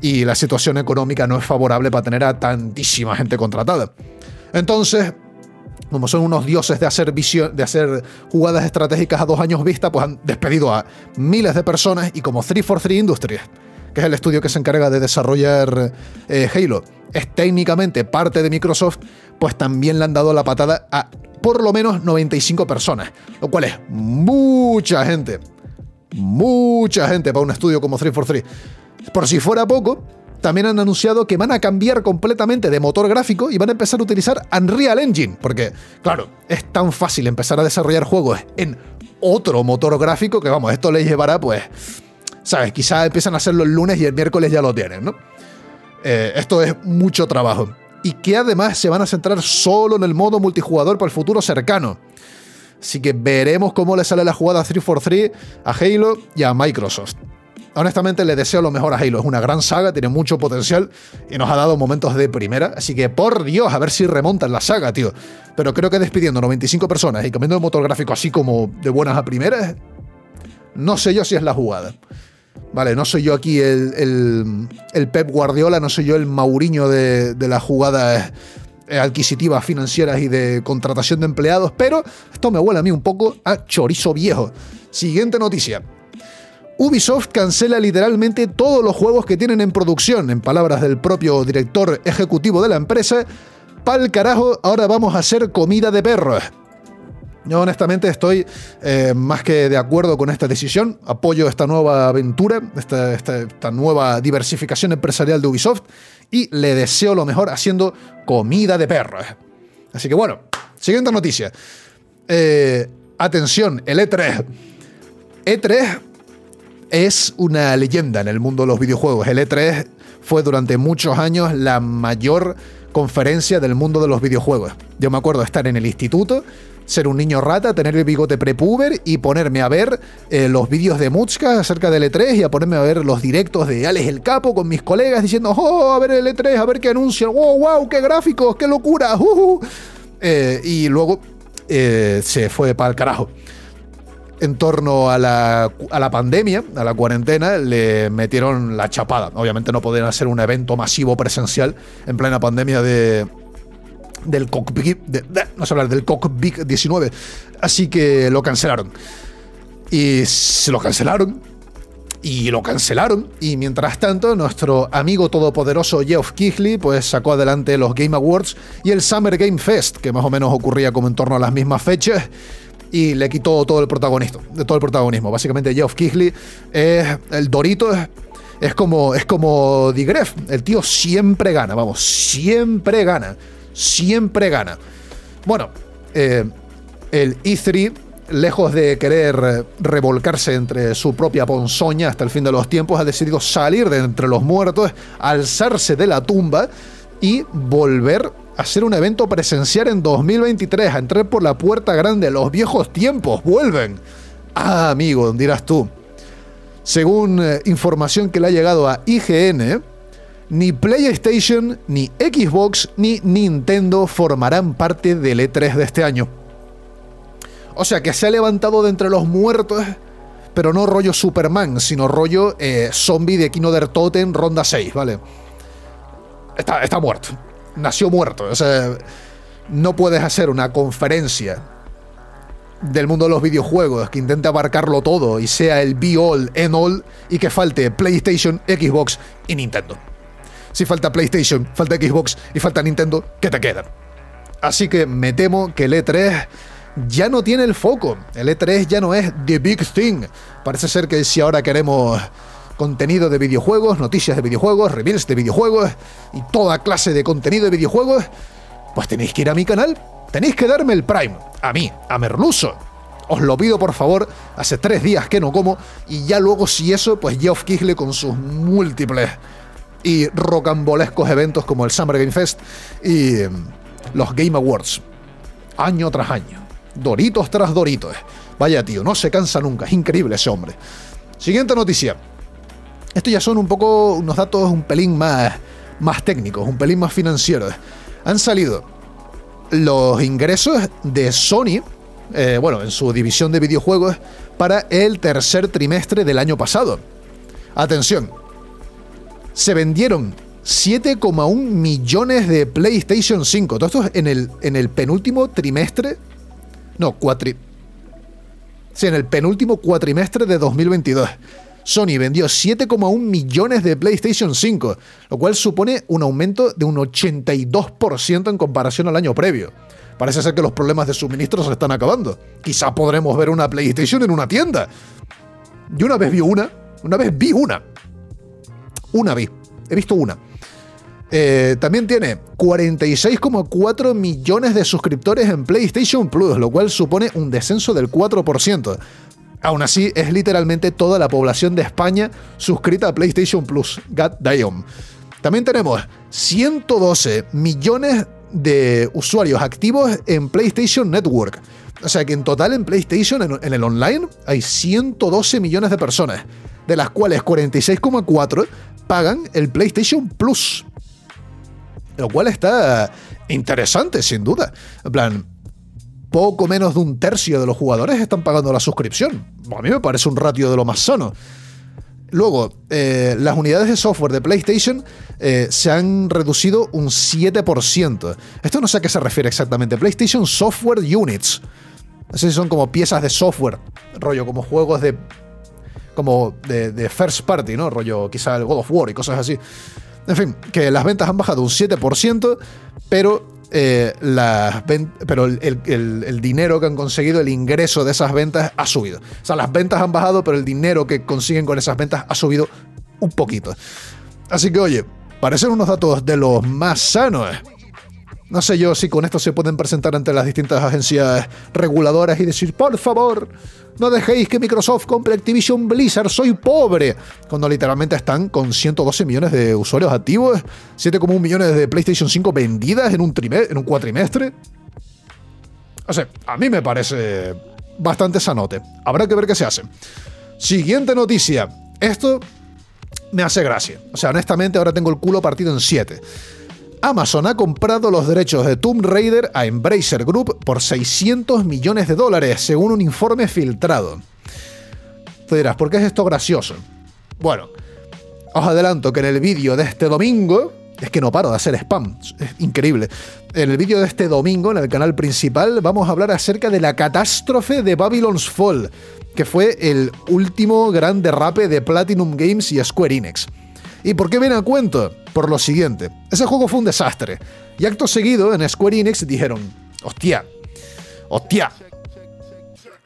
A: y la situación económica no es favorable para tener a tantísima gente contratada. Entonces, como son unos dioses de hacer, visión, de hacer jugadas estratégicas a dos años vista, pues han despedido a miles de personas y como 343 Industries, que es el estudio que se encarga de desarrollar eh, Halo, es técnicamente parte de Microsoft, pues también le han dado la patada a por lo menos 95 personas, lo cual es mucha gente mucha gente para un estudio como 343. Por si fuera poco, también han anunciado que van a cambiar completamente de motor gráfico y van a empezar a utilizar Unreal Engine, porque, claro, es tan fácil empezar a desarrollar juegos en otro motor gráfico que, vamos, esto les llevará, pues, ¿sabes? Quizás empiezan a hacerlo el lunes y el miércoles ya lo tienen, ¿no? Eh, esto es mucho trabajo. Y que además se van a centrar solo en el modo multijugador para el futuro cercano. Así que veremos cómo le sale la jugada 343 a Halo y a Microsoft. Honestamente le deseo lo mejor a Halo. Es una gran saga, tiene mucho potencial y nos ha dado momentos de primera. Así que por Dios, a ver si remontan la saga, tío. Pero creo que despidiendo 95 personas y cambiando de motor gráfico así como de buenas a primeras, no sé yo si es la jugada. Vale, no soy yo aquí el, el, Pep Guardiola, no soy yo el Mauriño de, de la jugada eh, adquisitivas financieras y de contratación de empleados, pero esto me huele a mí un poco a chorizo viejo. Siguiente noticia. Ubisoft cancela literalmente todos los juegos que tienen en producción, en palabras del propio director ejecutivo de la empresa. Pal carajo, ahora vamos a hacer comida de perros. Yo honestamente estoy eh, más que de acuerdo con esta decisión, apoyo esta nueva aventura, esta, esta, nueva diversificación empresarial de Ubisoft y le deseo lo mejor haciendo comida de perros. Así que bueno, siguiente noticia. Eh, atención, el E3. E3 es una leyenda en el mundo de los videojuegos. El E3 fue durante muchos años la mayor conferencia del mundo de los videojuegos. Yo me acuerdo estar en el instituto ser un niño rata, tener el bigote prepuber y ponerme a ver eh, los vídeos de Mutzka acerca del E3 y a ponerme a ver los directos de Alex el Capo con mis colegas diciendo, oh, a ver el E3, a ver qué anuncian, wow, wow, qué gráficos, qué locura, eh, y luego eh, se fue para el carajo. En torno a la, a la pandemia, a la cuarentena, le metieron la chapada. Obviamente no podían hacer un evento masivo presencial en plena pandemia de, del Cockpit, no hablar, del Cockpit 19. Así que lo cancelaron. Y se lo cancelaron. y lo cancelaron. Y mientras tanto, nuestro amigo todopoderoso Geoff Keighley pues sacó adelante los Game Awards y el Summer Game Fest, que más o menos ocurría como en torno a las mismas fechas. Y le quitó todo el protagonismo. Todo el protagonismo. Básicamente, Geoff Keighley es el Dorito. Es como, es como Digref. El tío siempre gana, vamos, siempre gana. Siempre gana. Bueno, eh, el E3 lejos de querer revolcarse entre su propia ponzoña hasta el fin de los tiempos, ha decidido salir de entre los muertos, alzarse de la tumba y volver a hacer un evento presencial en 2023, a entrar por la puerta grande. Los viejos tiempos vuelven. Ah, amigo, dirás tú. Según eh, información que le ha llegado a IGN, ni PlayStation, ni Xbox, ni Nintendo formarán parte del E3 de este año. O sea, que se ha levantado de entre los muertos, pero no rollo Superman, sino rollo eh, zombie de Kino Totem, ronda 6, ¿vale? Está, está muerto. Nació muerto. O sea, no puedes hacer una conferencia del mundo de los videojuegos que intente abarcarlo todo y sea el be all, en all y que falte PlayStation, Xbox y Nintendo. Si falta PlayStation, falta Xbox y falta Nintendo, ¿qué te quedan? Así que me temo que el E3 ya no tiene el foco. El E3 ya no es The Big Thing. Parece ser que si ahora queremos contenido de videojuegos, noticias de videojuegos, reveals de videojuegos y toda clase de contenido de videojuegos, pues tenéis que ir a mi canal. Tenéis que darme el Prime. A mí, a Merluso. Os lo pido por favor, hace tres días que no como y ya luego si eso, pues Geoff Keighley con sus múltiples y rocambolescos eventos como el Summer Game Fest y em, los Game Awards, año tras año. Doritos tras Doritos. Vaya tío, no se cansa nunca. Es increíble ese hombre. Siguiente noticia. Estos ya son un poco unos datos un pelín más, más técnicos, un pelín más financieros. Han salido los ingresos de Sony, eh, bueno, en su división de videojuegos, para el tercer trimestre del año pasado. Atención, se vendieron 7,1 millones de PlayStation 5. Todo esto en el, en el penúltimo trimestre no, cuatri... Sí, en el penúltimo cuatrimestre de 2022. Sony vendió 7,1 millones de PlayStation 5, lo cual supone un aumento de un 82% en comparación al año previo. Parece ser que los problemas de suministro se están acabando. Quizá podremos ver una PlayStation en una tienda. Yo una vez vi una, una vez vi una. Una vi. He visto una. Eh, también tiene 46,4 millones de suscriptores en PlayStation Plus, lo cual supone un descenso del 4%. Aún así, es literalmente toda la población de España suscrita a PlayStation Plus. God damn. También tenemos 112 millones de usuarios activos en PlayStation Network. O sea que en total en PlayStation, en, en el online, hay 112 millones de personas, de las cuales 46,4 pagan el PlayStation Plus lo cual está interesante, sin duda. En plan, poco menos de un tercio de los jugadores están pagando la suscripción. A mí me parece un ratio de lo más sano. Luego, eh, las unidades de software de PlayStation eh, se han reducido un 7%. Esto no sé a qué se refiere exactamente. PlayStation Software Units. Así son como piezas de software. Rollo, como juegos de. Como de, first party, ¿no? Rollo, quizá el God of War y cosas así. En fin, que las ventas han bajado un 7%, pero, eh, pero el, dinero que han conseguido, el ingreso de esas ventas ha subido. O sea, las ventas han bajado, pero el dinero que consiguen con esas ventas ha subido un poquito. Así que, oye, parecen unos datos de los más sanos. No sé yo si con esto se pueden presentar ante las distintas agencias reguladoras y decir, por favor, no dejéis que Microsoft compre Activision Blizzard, soy pobre. Cuando literalmente están con 112 millones de usuarios activos, 7,1 millones de PlayStation 5 vendidas en un, en un cuatrimestre. O sea, a mí me parece bastante sanote. Habrá que ver qué se hace. Siguiente noticia. Esto me hace gracia. O sea, honestamente ahora tengo el culo partido en 7. Amazon ha comprado los derechos de Tomb Raider a Embracer Group por 600 millones de dólares, según un informe filtrado. Te dirás, ¿por qué es esto gracioso? Bueno, os adelanto que en el vídeo de este domingo Es que no paro de hacer spam. Es increíble. En el vídeo de este domingo, en el canal principal, vamos a hablar acerca de la catástrofe de Babylon's Fall, que fue el último gran derrape de Platinum Games y Square Enix. ¿Y por qué viene a cuento? Por lo siguiente. Ese juego fue un desastre. Y acto seguido, en Square Enix dijeron, hostia, hostia,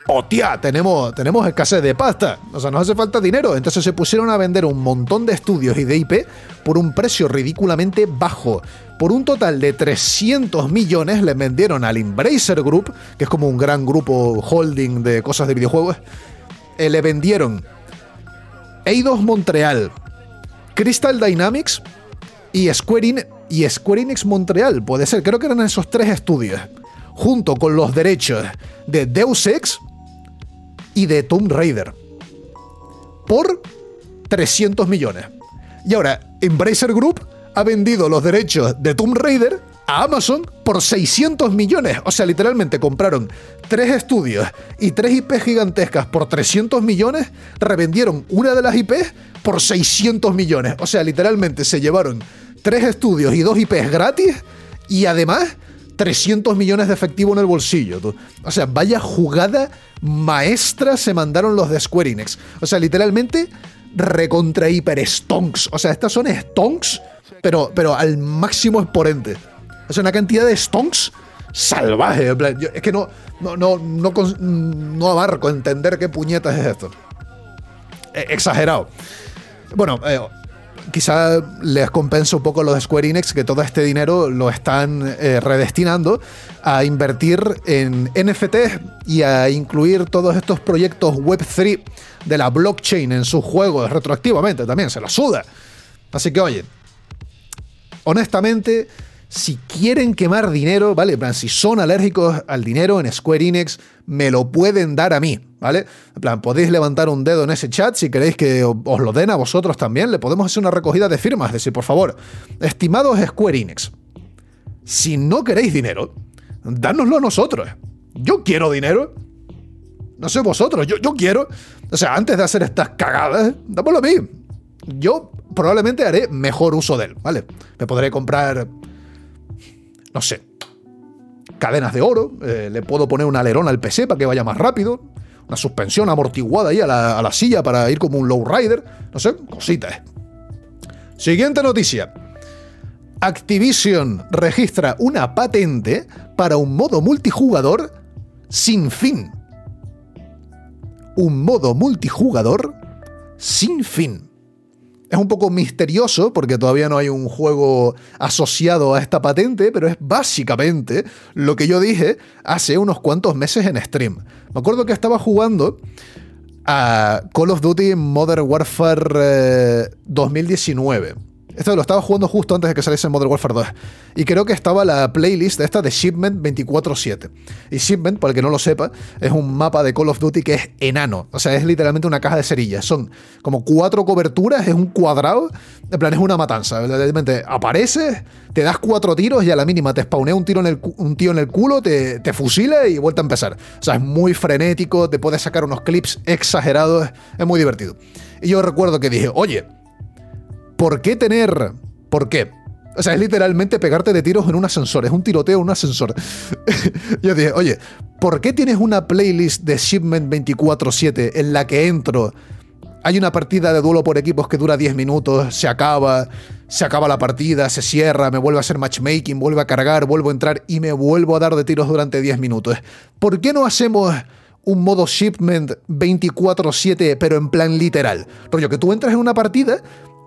A: hostia, tenemos, tenemos escasez de pasta, o sea, nos hace falta dinero. Entonces se pusieron a vender un montón de estudios y de IP por un precio ridículamente bajo. Por un total de 300 millones le vendieron al Embracer Group, que es como un gran grupo holding de cosas de videojuegos, eh, le vendieron Eidos Montreal, Crystal Dynamics y Square, y Enix Montreal, puede ser, creo que eran esos tres estudios, junto con los derechos de Deus Ex, y de Tomb Raider. Por 300 millones. Y ahora, Embracer Group ha vendido los derechos de Tomb Raider a Amazon por 600 millones. O sea, literalmente compraron tres estudios y tres IPs gigantescas por 300 millones, revendieron una de las IPs por 600 millones. O sea, literalmente se llevaron tres estudios y dos IPs gratis y además 300 millones de efectivo en el bolsillo. O sea, vaya jugada maestra se mandaron los de Square Enix. O sea, literalmente recontra hiper stonks. O sea, estas son stonks, pero, pero al máximo exponente. O sea, una cantidad de stonks salvaje. es que no, no, no, no, abarco entender qué puñetas es esto. E, exagerado. Bueno, eh, quizá les compensa un poco los Square Enix que todo este dinero lo están eh, redestinando a invertir en NFT y a incluir todos estos proyectos Web3 de la blockchain en sus juegos retroactivamente también, se lo suda. Así que oye, honestamente, si quieren quemar dinero, ¿vale? si son alérgicos al dinero en Square Enix, me lo pueden dar a mí, ¿vale? En plan, podéis levantar un dedo en ese chat si queréis que os lo den a vosotros también. Le podemos hacer una recogida de firmas, decir, por favor, estimados Square Enix, si no queréis dinero, dánoslo a nosotros. Yo quiero dinero. No sé vosotros, yo, yo quiero. O sea, antes de hacer estas cagadas, dámoslo a mí. Yo probablemente haré mejor uso de él, ¿vale? Me podré comprar no sé, cadenas de oro, eh, le puedo poner un alerón al PC para que vaya más rápido, una suspensión amortiguada ahí a la, silla para ir como un lowrider, no sé, cositas. Siguiente noticia. Activision registra una patente para un modo multijugador sin fin. Un modo multijugador sin fin. Es un poco misterioso porque todavía no hay un juego asociado a esta patente, pero es básicamente lo que yo dije hace unos cuantos meses en stream. Me acuerdo que estaba jugando a Call of Duty Modern Warfare 2019 eh, esto lo estaba jugando justo antes de que saliese Modern Warfare 2. Y creo que estaba la playlist esta de Shipment 24-7. Y Shipment, para el que no lo sepa, es un mapa de Call of Duty que es enano. O sea, es literalmente una caja de cerillas. Son como cuatro coberturas, es un cuadrado. En plan, es una matanza. Literalmente apareces, te das cuatro tiros y a la mínima te spawnea un, tiro en el, un tío en el culo, te, te fusila y vuelta a empezar. O sea, es muy frenético, te puedes sacar unos clips exagerados. Es muy divertido. Y yo recuerdo que dije, oye, ¿Por qué tener? ¿Por qué? O sea, es literalmente pegarte de tiros en un ascensor, es un tiroteo en un ascensor. Yo dije, oye, ¿por qué tienes una playlist de Shipment 24-7 en la que entro? Hay una partida de duelo por equipos que dura 10 minutos, se acaba, se acaba la partida, se cierra, me vuelve a hacer matchmaking, vuelve a cargar, vuelvo a entrar y me vuelvo a dar de tiros durante 10 minutos. ¿Por qué no hacemos un modo shipment 24/7 pero en plan literal? Rollo, que tú entras en una partida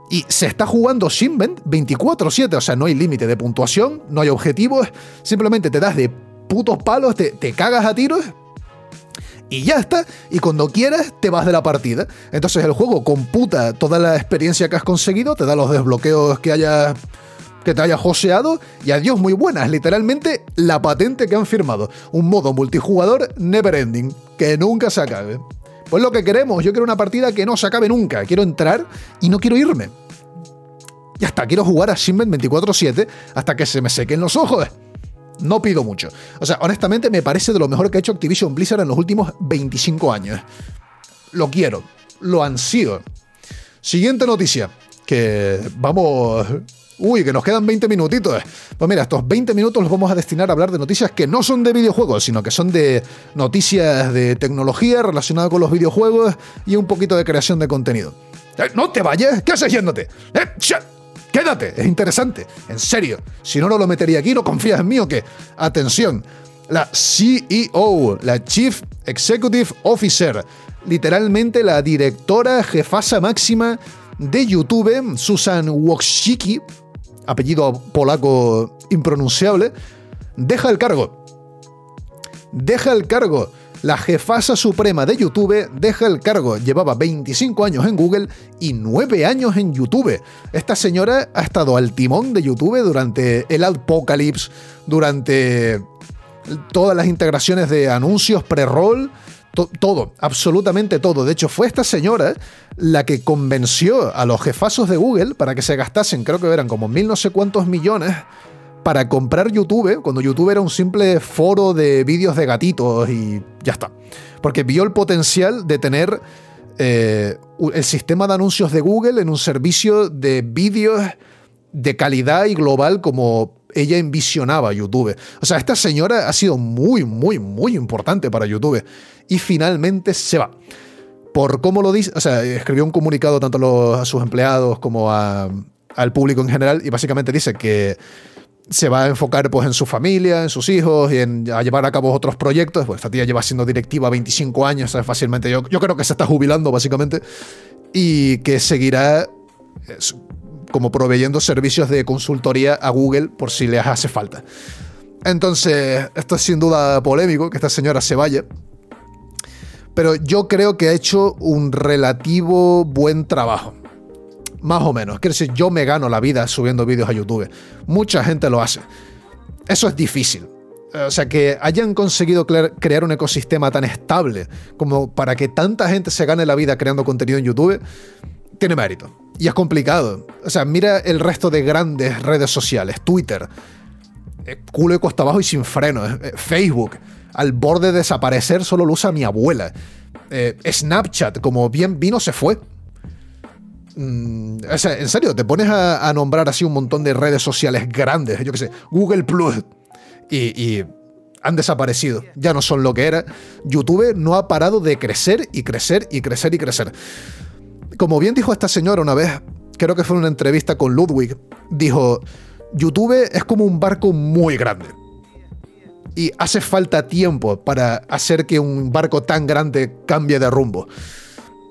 A: y se está jugando Shinbend 24-7, o sea, no hay límite de puntuación, no hay objetivos, simplemente te das de putos palos, te, cagas a tiros y ya está. Y cuando quieras, te vas de la partida. Entonces el juego computa toda la experiencia que has conseguido, te da los desbloqueos que hayas que te haya joseado y adiós muy buenas, literalmente la patente que han firmado, un modo multijugador never ending, que nunca se acabe. Pues lo que queremos, yo quiero una partida que no se acabe nunca, quiero entrar y no quiero irme. Ya está, quiero jugar a Shinben 24-7 hasta que se me sequen los ojos. No pido mucho. O sea, honestamente me parece de lo mejor que ha hecho Activision Blizzard en los últimos 25 años. Lo quiero, lo ansío. Siguiente noticia. que vamos... Uy, que nos quedan 20 minutitos. Pues mira, estos 20 minutos los vamos a destinar a hablar de noticias que no son de videojuegos, sino que son de noticias de tecnología relacionadas con los videojuegos y un poquito de creación de contenido. Eh, no te vayas, ¿qué haces yéndote? Eh, quédate, es interesante, en serio. Si no, no lo metería aquí, ¿no confías en mí o qué? Atención, la CEO, la Chief Executive Officer, literalmente la directora jefasa máxima de YouTube, Susan Wojcicki, apellido polaco impronunciable, deja el cargo. Deja el cargo. La jefasa suprema de YouTube deja el cargo. Llevaba 25 años en Google y 9 años en YouTube. Esta señora ha estado al timón de YouTube durante el Apocalypse, durante todas las integraciones de anuncios pre-roll todo, absolutamente todo. De hecho, fue esta señora la que convenció a los jefazos de Google para que se gastasen, creo que eran como mil no sé cuántos millones, para comprar YouTube, cuando YouTube era un simple foro de vídeos de gatitos y ya está. Porque vio el potencial de tener eh, el sistema de anuncios de Google en un servicio de vídeos de calidad y global como ella envisionaba YouTube. O sea, esta señora ha sido muy, muy, muy importante para YouTube. Y finalmente se va. Por cómo lo dice, o sea, escribió un comunicado tanto a, sus empleados como al público en general y básicamente dice que se va a enfocar pues en su familia, en sus hijos y en a llevar a cabo otros proyectos. Pues esta tía lleva siendo directiva 25 años, fácilmente. Yo, yo creo que se está jubilando básicamente y que seguirá como proveyendo servicios de consultoría a Google por si les hace falta. Entonces, esto es sin duda polémico, que esta señora se vaya. Pero yo creo que ha hecho un relativo buen trabajo. Más o menos. Quiero decir, yo me gano la vida subiendo vídeos a YouTube. Mucha gente lo hace. Eso es difícil. O sea, que hayan conseguido crear un ecosistema tan estable como para que tanta gente se gane la vida creando contenido en YouTube, tiene mérito. Y es complicado. O sea, mira el resto de grandes redes sociales. Twitter, eh, culo de costa abajo y sin freno. Eh, Facebook, al borde de desaparecer, solo lo usa mi abuela. Eh, Snapchat, como bien vino, se fue. Mm, o sea, en serio, te pones a, nombrar así un montón de redes sociales grandes, yo qué sé, Google Plus, y, y han desaparecido, ya no son lo que era. YouTube no ha parado de crecer y crecer y crecer y crecer como bien dijo esta señora una vez, creo que fue en una entrevista con Ludwig, dijo, YouTube es como un barco muy grande. Y hace falta tiempo para hacer que un barco tan grande cambie de rumbo.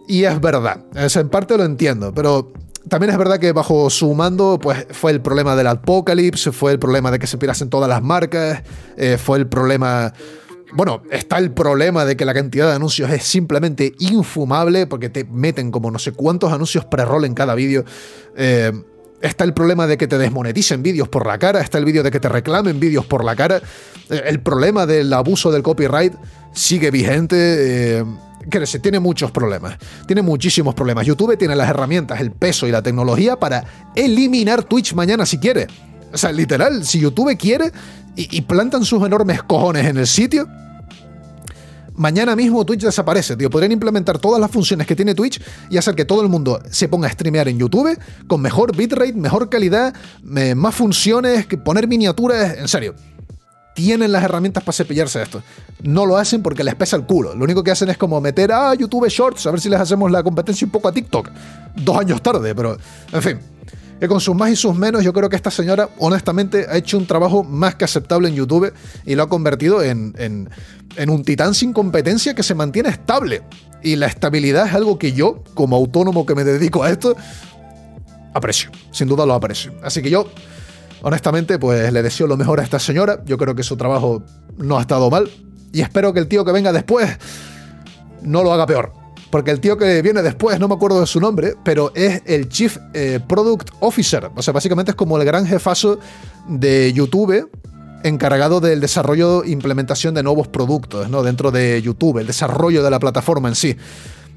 A: Y es verdad, en parte lo entiendo, pero también es verdad que bajo su mando pues, fue el problema del apocalipsis, fue el problema de que se pirasen todas las marcas, eh, fue el problema bueno, está el problema de que la cantidad de anuncios es simplemente infumable porque te meten como no sé cuántos anuncios pre-roll en cada vídeo. Eh, está el problema de que te desmoneticen vídeos por la cara, está el vídeo de que te reclamen vídeos por la cara. Eh, el problema del abuso del copyright sigue vigente. Eh, tiene muchos problemas. Tiene muchísimos problemas. YouTube tiene las herramientas, el peso y la tecnología para eliminar Twitch mañana si quiere. O sea, literal, si YouTube quiere y, plantan sus enormes cojones en el sitio, mañana mismo Twitch desaparece, tío. Podrían implementar todas las funciones que tiene Twitch y hacer que todo el mundo se ponga a streamear en YouTube con mejor bitrate, mejor calidad, más funciones, poner miniaturas, en serio. Tienen las herramientas para cepillarse esto. No lo hacen porque les pesa el culo. Lo único que hacen es como meter a YouTube Shorts, a ver si les hacemos la competencia un poco a TikTok. Dos años tarde, pero en fin que con sus más y sus menos, yo creo que esta señora, honestamente, ha hecho un trabajo más que aceptable en YouTube y lo ha convertido en, en, un titán sin competencia que se mantiene estable. Y la estabilidad es algo que yo, como autónomo que me dedico a esto, aprecio. Sin duda lo aprecio. Así que yo, honestamente, pues le deseo lo mejor a esta señora. Yo creo que su trabajo no ha estado mal. Y espero que el tío que venga después no lo haga peor. Porque el tío que viene después, no me acuerdo de su nombre, pero es el Chief eh, Product Officer. O sea, básicamente es como el gran jefazo de YouTube encargado del desarrollo e implementación de nuevos productos ¿no? dentro de YouTube, el desarrollo de la plataforma en sí.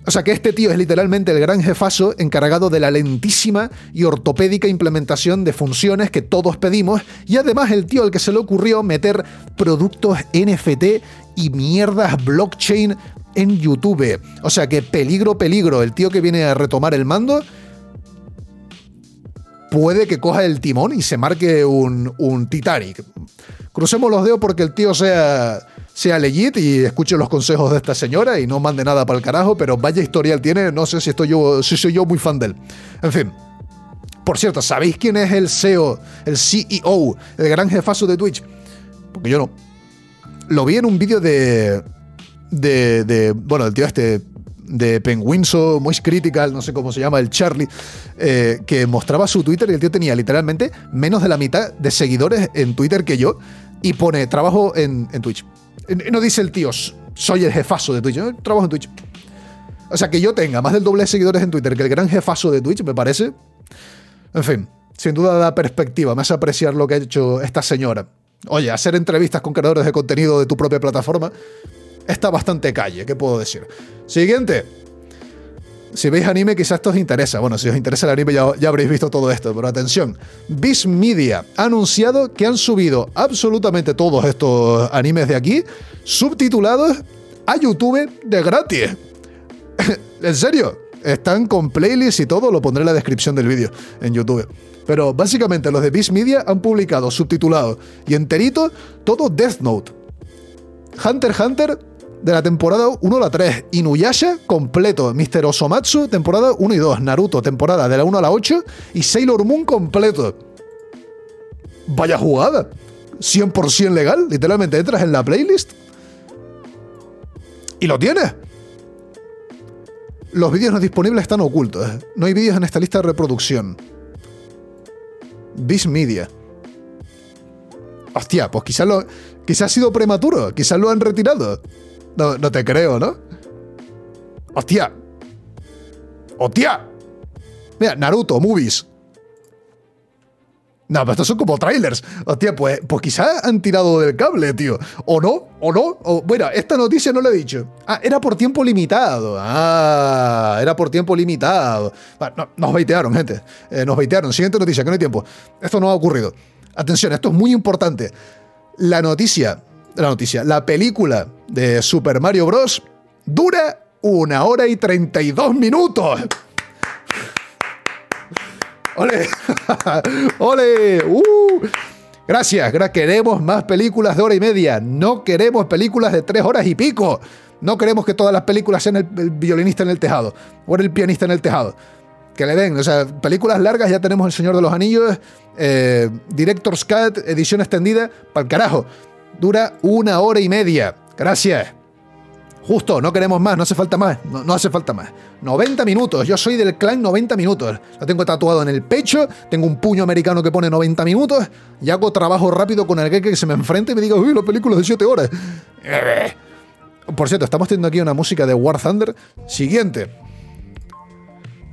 A: O sea que este tío es literalmente el gran jefazo encargado de la lentísima y ortopédica implementación de funciones que todos pedimos y además el tío al que se le ocurrió meter productos NFT y mierdas blockchain en YouTube. O sea que peligro, peligro, el tío que viene a retomar el mando puede que coja el timón y se marque un, un Titanic. Crucemos los dedos porque el tío sea, sea legit y escuche los consejos de esta señora y no mande nada para el carajo, pero vaya historial tiene, no sé si, estoy yo, si soy yo muy fan de él. En fin. Por cierto, ¿sabéis quién es el CEO, el CEO, el gran jefazo de Twitch? Porque yo no. Lo vi en un vídeo de, de, de, bueno, el tío este de Penguinso, muy critical, no sé cómo se llama, el Charlie, eh, que mostraba su Twitter y el tío tenía literalmente menos de la mitad de seguidores en Twitter que yo y pone trabajo en, Twitch. No dice el tío, soy el jefazo de Twitch, trabajo en Twitch. O sea, que yo tenga más del doble de seguidores en Twitter que el gran jefazo de Twitch, me parece. En fin, sin duda da perspectiva, me hace apreciar lo que ha hecho esta señora. Oye, hacer entrevistas con creadores de contenido de tu propia plataforma está bastante calle, ¿qué puedo decir? Siguiente. Si veis anime, quizás esto os interesa. Bueno, si os interesa el anime, ya, habréis visto todo esto, pero atención. Viz Media ha anunciado que han subido absolutamente todos estos animes de aquí, subtitulados a YouTube de gratis. ¿En serio? Están con playlists y todo, lo pondré en la descripción del vídeo en YouTube. Pero básicamente los de Beast Media han publicado subtitulado y enterito todo Death Note. Hunter x Hunter de la temporada 1 a la 3. Inuyasha completo. Mr. Osomatsu temporada 1 y 2. Naruto temporada de la 1 a la 8. Y Sailor Moon completo. Vaya jugada. 100% legal. Literalmente entras en la playlist. Y lo tienes. Los vídeos no disponibles están ocultos. No hay vídeos en esta lista de reproducción. Bis Media. Hostia, pues quizás lo. Quizás ha sido prematuro. Quizás lo han retirado. No, no te creo, ¿no? Hostia. Hostia. Mira, Naruto, movies. No, pero estos son como trailers. Hostia, pues, pues quizás han tirado del cable, tío. O no, o no. Bueno, esta noticia no la he dicho. Ah, era por tiempo limitado. Ah, era por tiempo limitado. nos baitearon, gente. Eh, nos baitearon. Siguiente noticia, que no hay tiempo. Esto no ha ocurrido. Atención, esto es muy importante. La noticia, la noticia, la película de Super Mario Bros. dura una hora y 32 minutos. ¡Ole! ¡Ole! ¡Uh! Gracias, queremos más películas de hora y media. No queremos películas de tres horas y pico. No queremos que todas las películas sean el, violinista en el tejado o el pianista en el tejado. Que le den, o sea, películas largas ya tenemos El Señor de los Anillos, eh, Director's Cut, edición extendida, para el carajo. Dura una hora y media. Gracias. Justo, no queremos más, no hace falta más, no, hace falta más. 90 minutos, yo soy del clan 90 minutos. Lo tengo tatuado en el pecho, tengo un puño americano que pone 90 minutos y hago trabajo rápido con el que se me enfrente y me diga, uy, las películas de 7 horas. Por cierto, estamos teniendo aquí una música de War Thunder. Siguiente.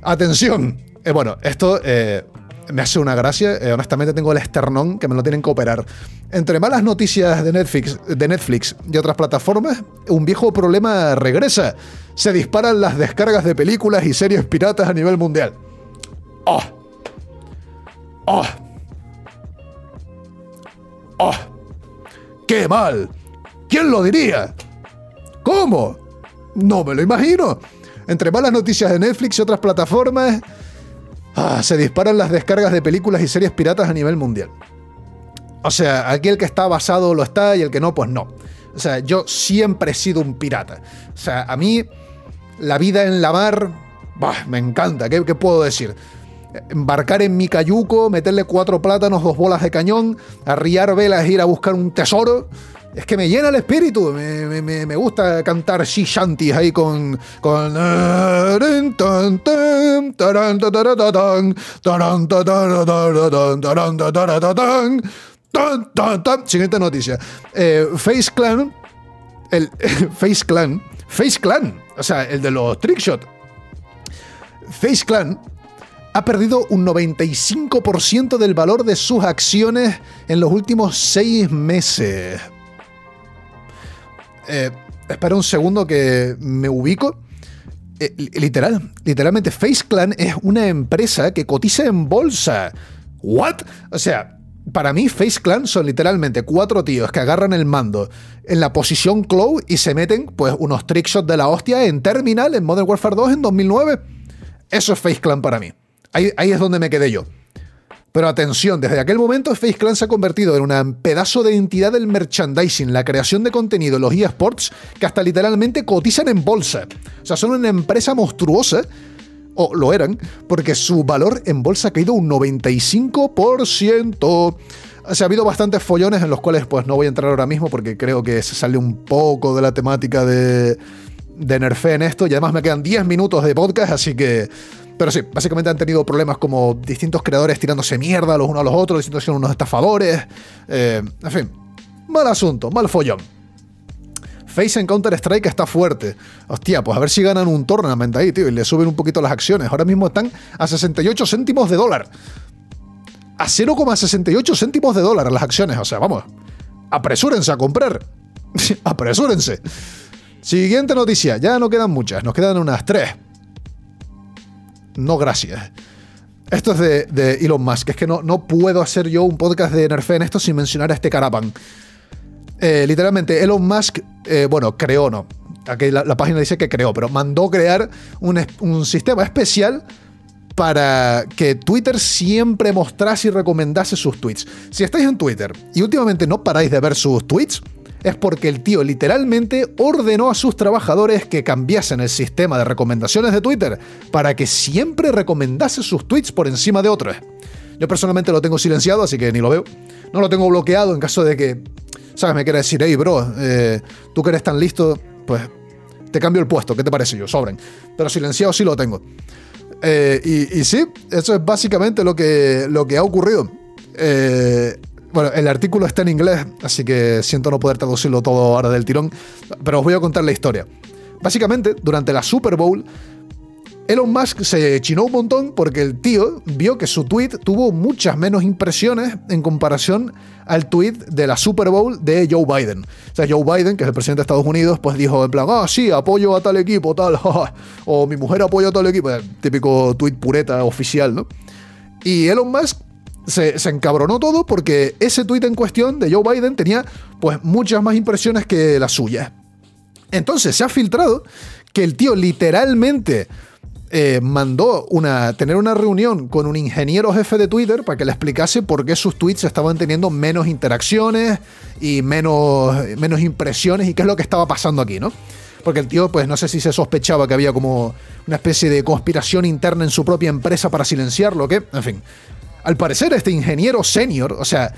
A: Atención. Eh, bueno, esto eh, me hace una gracia. Eh, honestamente tengo el esternón que me lo tienen que operar. Entre malas noticias de Netflix, de Netflix y otras plataformas, un viejo problema regresa. Se disparan las descargas de películas y series piratas a nivel mundial. ¡Oh! ¡Oh! ¡Oh! ¡Qué mal! ¿Quién lo diría? ¿Cómo? No me lo imagino. Entre malas noticias de Netflix y otras plataformas, Ah, se disparan las descargas de películas y series piratas a nivel mundial. O sea, aquí el que está basado lo está y el que no, pues no. O sea, yo siempre he sido un pirata. O sea, a mí la vida en la mar, me encanta. ¿Qué, ¿Qué, puedo decir? Embarcar en mi cayuco, meterle cuatro plátanos, dos bolas de cañón, arriar velas, ir a buscar un tesoro es que me llena el espíritu. Me, gusta cantar shanties ahí con. con. Siguiente noticia. Face Clan. Face Clan. Face Clan. O sea, el de los trickshot. Face Clan ha perdido un 95% del valor de sus acciones en los últimos seis meses. Eh, espera un segundo que me ubico. Eh, literal, literalmente Face Clan es una empresa que cotiza en bolsa. ¿What? O sea, para mí Face Clan son literalmente cuatro tíos que agarran el mando en la posición Clow y se meten pues unos trickshots de la hostia en Terminal en Modern Warfare 2 en 2009. Eso es Face Clan para mí. Ahí es donde me quedé yo. Pero atención, desde aquel momento Face Clan se ha convertido en un pedazo de entidad del merchandising, la creación de contenido, los eSports, que hasta literalmente cotizan en bolsa. O sea, son una empresa monstruosa o lo eran, porque su valor en bolsa ha caído un 95%. O sea, ha habido bastantes follones en los cuales pues no voy a entrar ahora mismo porque creo que se sale un poco de la temática de, de Nerfe en esto y además me quedan 10 minutos de podcast, así que... Pero sí, básicamente han tenido problemas como distintos creadores tirándose mierda los unos a los otros, distintos siendo unos estafadores. Eh, en fin, mal asunto, mal follón. Face en Counter-Strike está fuerte. Hostia, pues a ver si ganan un tournament ahí, tío, y le suben un poquito las acciones. Ahora mismo están a 68 céntimos de dólar. A 0,68 céntimos de dólar las acciones. O sea, vamos, apresúrense a comprar. apresúrense. Siguiente noticia. Ya no quedan muchas, nos quedan unas tres. No, gracias. Esto es de, Elon Musk. Es que no, no puedo hacer yo un podcast de Nerfe en esto sin mencionar a este carapan. Eh, literalmente, Elon Musk, eh, bueno, creó, no. Aquí la, página dice que creó, pero mandó crear un, sistema especial para que Twitter siempre mostrase y recomendase sus tweets. Si estáis en Twitter y últimamente no paráis de ver sus tweets, es porque el tío literalmente ordenó a sus trabajadores que cambiasen el sistema de recomendaciones de Twitter para que siempre recomendase sus tweets por encima de otros. Yo personalmente lo tengo silenciado, así que ni lo veo. No lo tengo bloqueado en caso de que ¿sabes? Me quiere decir, hey, bro, eh, tú que eres tan listo, pues te cambio el puesto, ¿qué te parece yo? Sobren. Pero silenciado sí lo tengo. Eh, y, sí, eso es básicamente lo que, lo que ha ocurrido. Eh, bueno, el artículo está en inglés, así que siento no poder traducirlo todo ahora del tirón, pero os voy a contar la historia. Básicamente, durante la Super Bowl, Elon Musk se chinó un montón porque el tío vio que su tweet tuvo muchas menos impresiones en comparación al tweet de la Super Bowl de Joe Biden. O sea, Joe Biden, que es el presidente de Estados Unidos, pues dijo en plan, ah, sí, apoyo a tal equipo, tal, o mi mujer apoya a tal equipo, típico tweet pureta oficial, ¿no? Y Elon Musk se, encabronó todo porque ese tweet en cuestión de Joe Biden tenía pues muchas más impresiones que las suyas. Entonces se ha filtrado que el tío literalmente eh, mandó una, tener una reunión con un ingeniero jefe de Twitter para que le explicase por qué sus tweets estaban teniendo menos interacciones y menos, menos impresiones y qué es lo que estaba pasando aquí, ¿no? Porque el tío, pues no sé si se sospechaba que había como una especie de conspiración interna en su propia empresa para silenciarlo, o qué. En fin. Al parecer, este ingeniero senior, o sea,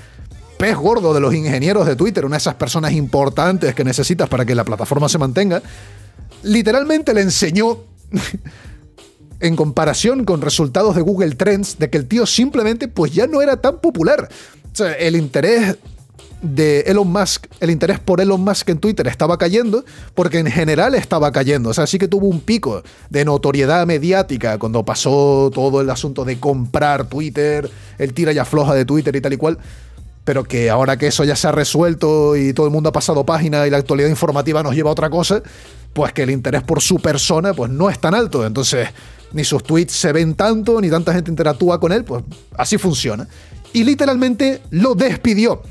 A: pez gordo de los ingenieros de Twitter, una de esas personas importantes que necesitas para que la plataforma se mantenga, literalmente le enseñó en comparación con resultados de Google Trends de que el tío simplemente pues ya no era tan popular. O sea, el interés de Elon Musk, el interés por Elon Musk en Twitter estaba cayendo porque en general estaba cayendo. O sea, sí que tuvo un pico de notoriedad mediática cuando pasó todo el asunto de comprar Twitter, el tira y afloja de Twitter y tal y cual. Pero que ahora que eso ya se ha resuelto y todo el mundo ha pasado página y la actualidad informativa nos lleva a otra cosa, pues que el interés por su persona pues no es tan alto. Entonces, ni sus tweets se ven tanto, ni tanta gente interactúa con él, pues así funciona. Y literalmente lo despidió.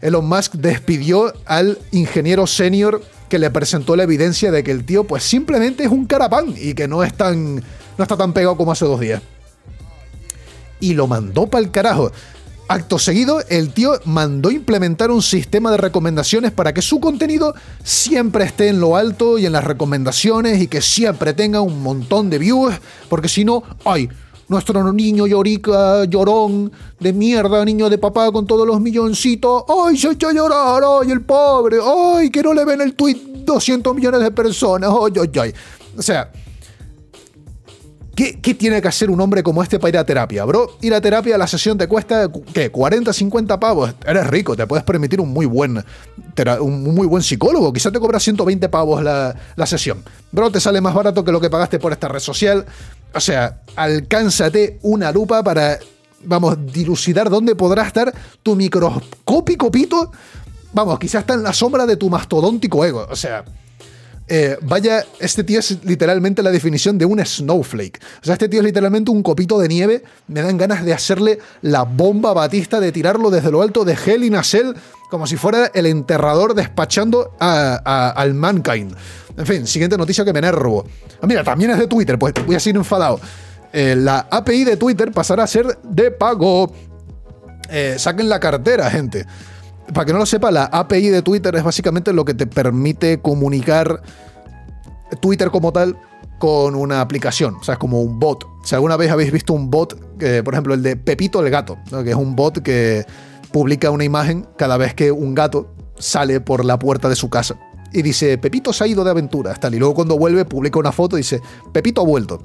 A: Elon Musk despidió al ingeniero senior que le presentó la evidencia de que el tío pues simplemente es un carapán y que no, es tan, no está tan pegado como hace dos días. Y lo mandó para el carajo. Acto seguido, el tío mandó implementar un sistema de recomendaciones para que su contenido siempre esté en lo alto y en las recomendaciones y que siempre tenga un montón de views, porque si no, ay, nuestro niño llorica, llorón, de mierda, niño de papá con todos los milloncitos, ay, se echa a llorar, ay, el pobre, ay, que no le ven el tweet 200 millones de personas, ay, ay, ay. O sea, ¿Qué, tiene que hacer un hombre como este para ir a terapia, bro? Ir a terapia, la sesión te cuesta, ¿qué? 40, 50 pavos. Eres rico, te puedes permitir un muy buen, un muy buen psicólogo. Quizá te cobra 120 pavos la, la sesión. Bro, te sale más barato que lo que pagaste por esta red social. O sea, alcánzate una lupa para, vamos, dilucidar dónde podrá estar tu microscópico pito. Vamos, quizás está en la sombra de tu mastodóntico ego. O sea, eh, vaya, este tío es literalmente la definición de un snowflake. O sea, este tío es literalmente un copito de nieve. Me dan ganas de hacerle la bomba batista, de tirarlo desde lo alto de Hell in a como si fuera el enterrador despachando al Mankind. En fin, siguiente noticia que me enervo. Ah, mira, también es de Twitter, pues voy a seguir enfadado. eh, la API de Twitter pasará a ser de pago. Eh, saquen la cartera, gente. Para que no lo sepa, la API de Twitter es básicamente lo que te permite comunicar Twitter como tal con una aplicación, o sea, es como un bot. Si alguna vez habéis visto un bot, por ejemplo, el de Pepito el gato, que es un bot que publica una imagen cada vez que un gato sale por la puerta de su casa. Y dice, Pepito se ha ido de aventura, tal. Y luego cuando vuelve publica una foto y dice, Pepito ha vuelto.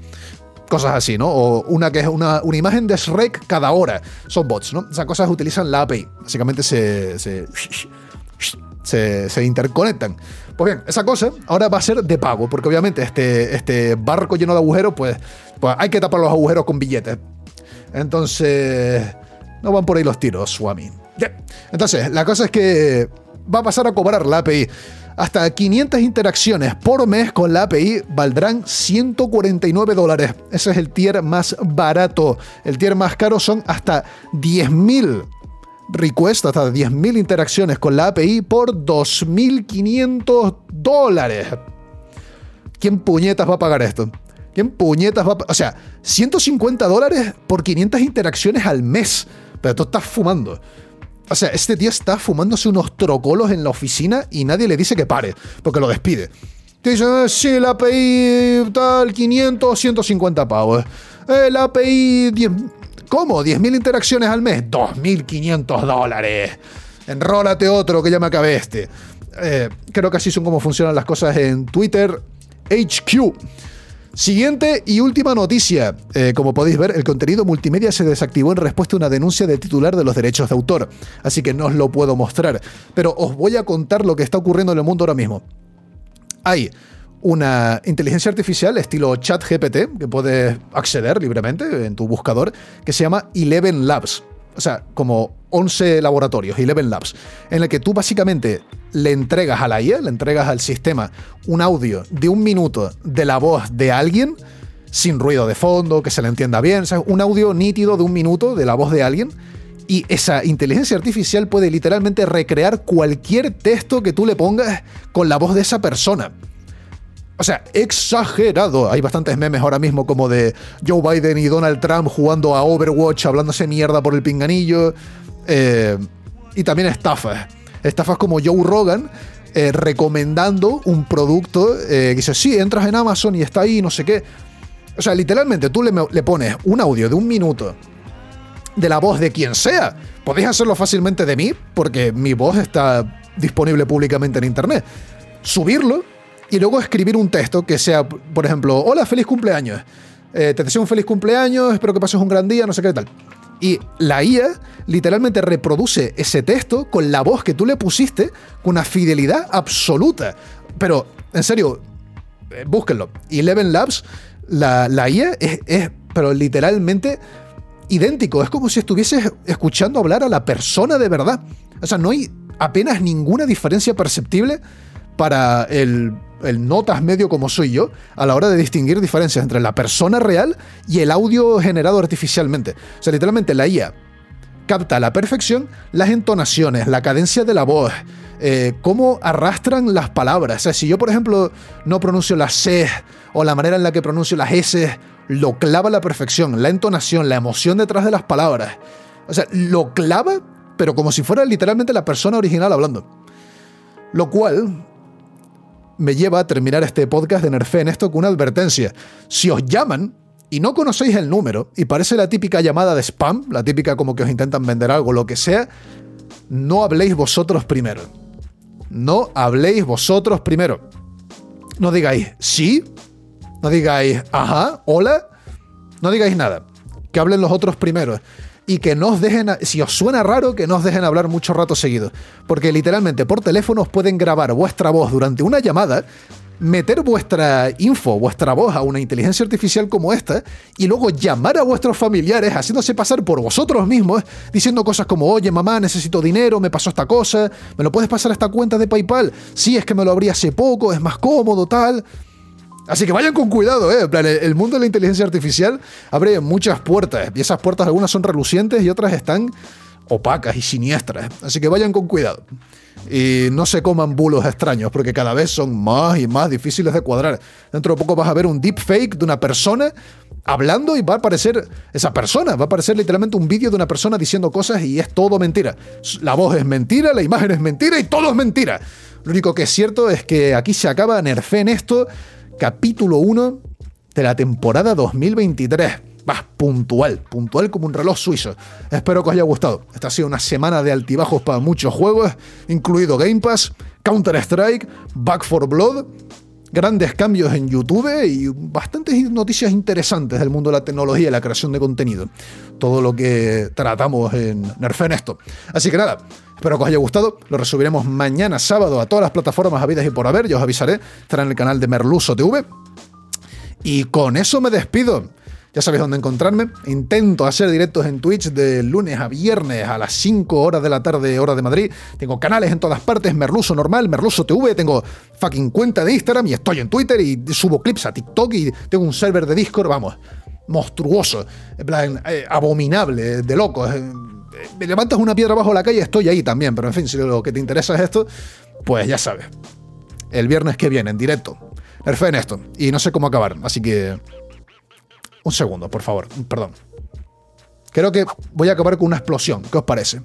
A: Cosas así, ¿no? O una que es una, imagen de Shrek cada hora. Son bots, ¿no? Esas cosas utilizan la API. Básicamente se, se, se interconectan. Pues bien, esa cosa ahora va a ser de pago, porque obviamente este, este barco lleno de agujeros, pues, pues hay que tapar los agujeros con billetes. Entonces, no van por ahí los tiros, Swami. Entonces, la cosa es que va a pasar a cobrar la API. Hasta 500 interacciones por mes con la API valdrán 149 dólares. Ese es el tier más barato. El tier más caro son hasta 10.000 requests, hasta 10.000 interacciones con la API por 2.500 dólares. ¿Quién puñetas va a pagar esto? ¿Quién puñetas va a O sea, 150 dólares por 500 interacciones al mes. Pero tú estás fumando. O sea, este tío está fumándose unos trocolos en la oficina y nadie le dice que pare, porque lo despide. Te dicen, eh, sí, la API tal, 500, 150 pavos. La API, 10, ¿cómo? ¿10.000 interacciones al mes? 2.500 dólares. Enrólate otro que ya me acabé este. Eh, creo que así son como funcionan las cosas en Twitter HQ. Siguiente y última noticia. Eh, como podéis ver, el contenido multimedia se desactivó en respuesta a una denuncia del titular de los derechos de autor, así que no os lo puedo mostrar, pero os voy a contar lo que está ocurriendo en el mundo ahora mismo. Hay una inteligencia artificial estilo ChatGPT que puedes acceder libremente en tu buscador que se llama Eleven Labs o sea, como 11 laboratorios, 11 labs, en el que tú básicamente le entregas a la IA, le entregas al sistema un audio de un minuto de la voz de alguien, sin ruido de fondo, que se le entienda bien, o sea, un audio nítido de un minuto de la voz de alguien, y esa inteligencia artificial puede literalmente recrear cualquier texto que tú le pongas con la voz de esa persona. O sea, exagerado. Hay bastantes memes ahora mismo como de Joe Biden y Donald Trump jugando a Overwatch, hablándose mierda por el pinganillo. Eh, y también estafas. Estafas como Joe Rogan eh, recomendando un producto eh, que dice, sí, entras en Amazon y está ahí, no sé qué. O sea, literalmente tú le, le pones un audio de un minuto de la voz de quien sea. Podéis hacerlo fácilmente de mí, porque mi voz está disponible públicamente en Internet. Subirlo y luego escribir un texto que sea, por ejemplo, hola, feliz cumpleaños. Eh, te deseo un feliz cumpleaños, espero que pases un gran día, no sé qué tal. Y la IA literalmente reproduce ese texto con la voz que tú le pusiste con una fidelidad absoluta. Pero, en serio, eh, búsquenlo. Eleven Labs, la, la IA es, es, pero literalmente idéntico. Es como si estuvieses escuchando hablar a la persona de verdad. O sea, no hay apenas ninguna diferencia perceptible para el el notas medio como soy yo, a la hora de distinguir diferencias entre la persona real y el audio generado artificialmente. O sea, literalmente la IA capta a la perfección las entonaciones, la cadencia de la voz, eh, cómo arrastran las palabras. O sea, si yo, por ejemplo, no pronuncio las C o la manera en la que pronuncio las S, lo clava a la perfección, la entonación, la emoción detrás de las palabras. O sea, lo clava, pero como si fuera literalmente la persona original hablando. Lo cual me lleva a terminar este podcast de Nerfe en esto con una advertencia. Si os llaman y no conocéis el número y parece la típica llamada de spam, la típica como que os intentan vender algo, lo que sea, no habléis vosotros primero. No habléis vosotros primero. No digáis sí, no digáis ajá, hola, no digáis nada. Que hablen los otros primero y que no os dejen, si os suena raro, que no os dejen hablar mucho rato seguido. Porque literalmente por teléfono os pueden grabar vuestra voz durante una llamada, meter vuestra info, vuestra voz a una inteligencia artificial como esta y luego llamar a vuestros familiares haciéndose pasar por vosotros mismos, diciendo cosas como, oye mamá, necesito dinero, me pasó esta cosa, me lo puedes pasar a esta cuenta de PayPal, sí, es que me lo abrí hace poco, es más cómodo, tal. Así que vayan con cuidado, ¿eh? el mundo de la inteligencia artificial abre muchas puertas. Y esas puertas algunas son relucientes y otras están opacas y siniestras. Así que vayan con cuidado. Y no se coman bulos extraños, porque cada vez son más y más difíciles de cuadrar. Dentro de poco vas a ver un deepfake de una persona hablando y va a aparecer esa persona, va a aparecer literalmente un vídeo de una persona diciendo cosas y es todo mentira. La voz es mentira, la imagen es mentira y todo es mentira. Lo único que es cierto es que aquí se acaba Nerfen esto, capítulo 1 de la temporada 2023. Va, puntual, puntual como un reloj suizo. Espero que os haya gustado. Esta ha sido una semana de altibajos para muchos juegos, incluido Game Pass, Counter-Strike, Back for Blood grandes cambios en YouTube y bastantes noticias interesantes del mundo de la tecnología y la creación de contenido. Todo lo que tratamos en Nerfen esto. Así que nada, espero que os haya gustado. Lo resubiremos mañana sábado a todas las plataformas habidas y por haber. Ya os avisaré. Estará en el canal de Merluso TV. Y con eso me despido. Ya sabéis dónde encontrarme. Intento hacer directos en Twitch de lunes a viernes a las 5 horas de la tarde, hora de Madrid. Tengo canales en todas partes, Merluso normal, Merluso TV, tengo fucking cuenta de Instagram y estoy en Twitter y subo clips a TikTok y tengo un server de Discord, vamos, monstruoso, en plan, eh, abominable, de locos. Me levantas una piedra bajo la calle, estoy ahí también, pero en fin, si lo que te interesa es esto, pues ya sabes. El viernes que viene, en directo. Nerfe en esto. Y no sé cómo acabar, así que un segundo, por favor, perdón. Creo que voy a acabar con una explosión. ¿Qué os parece?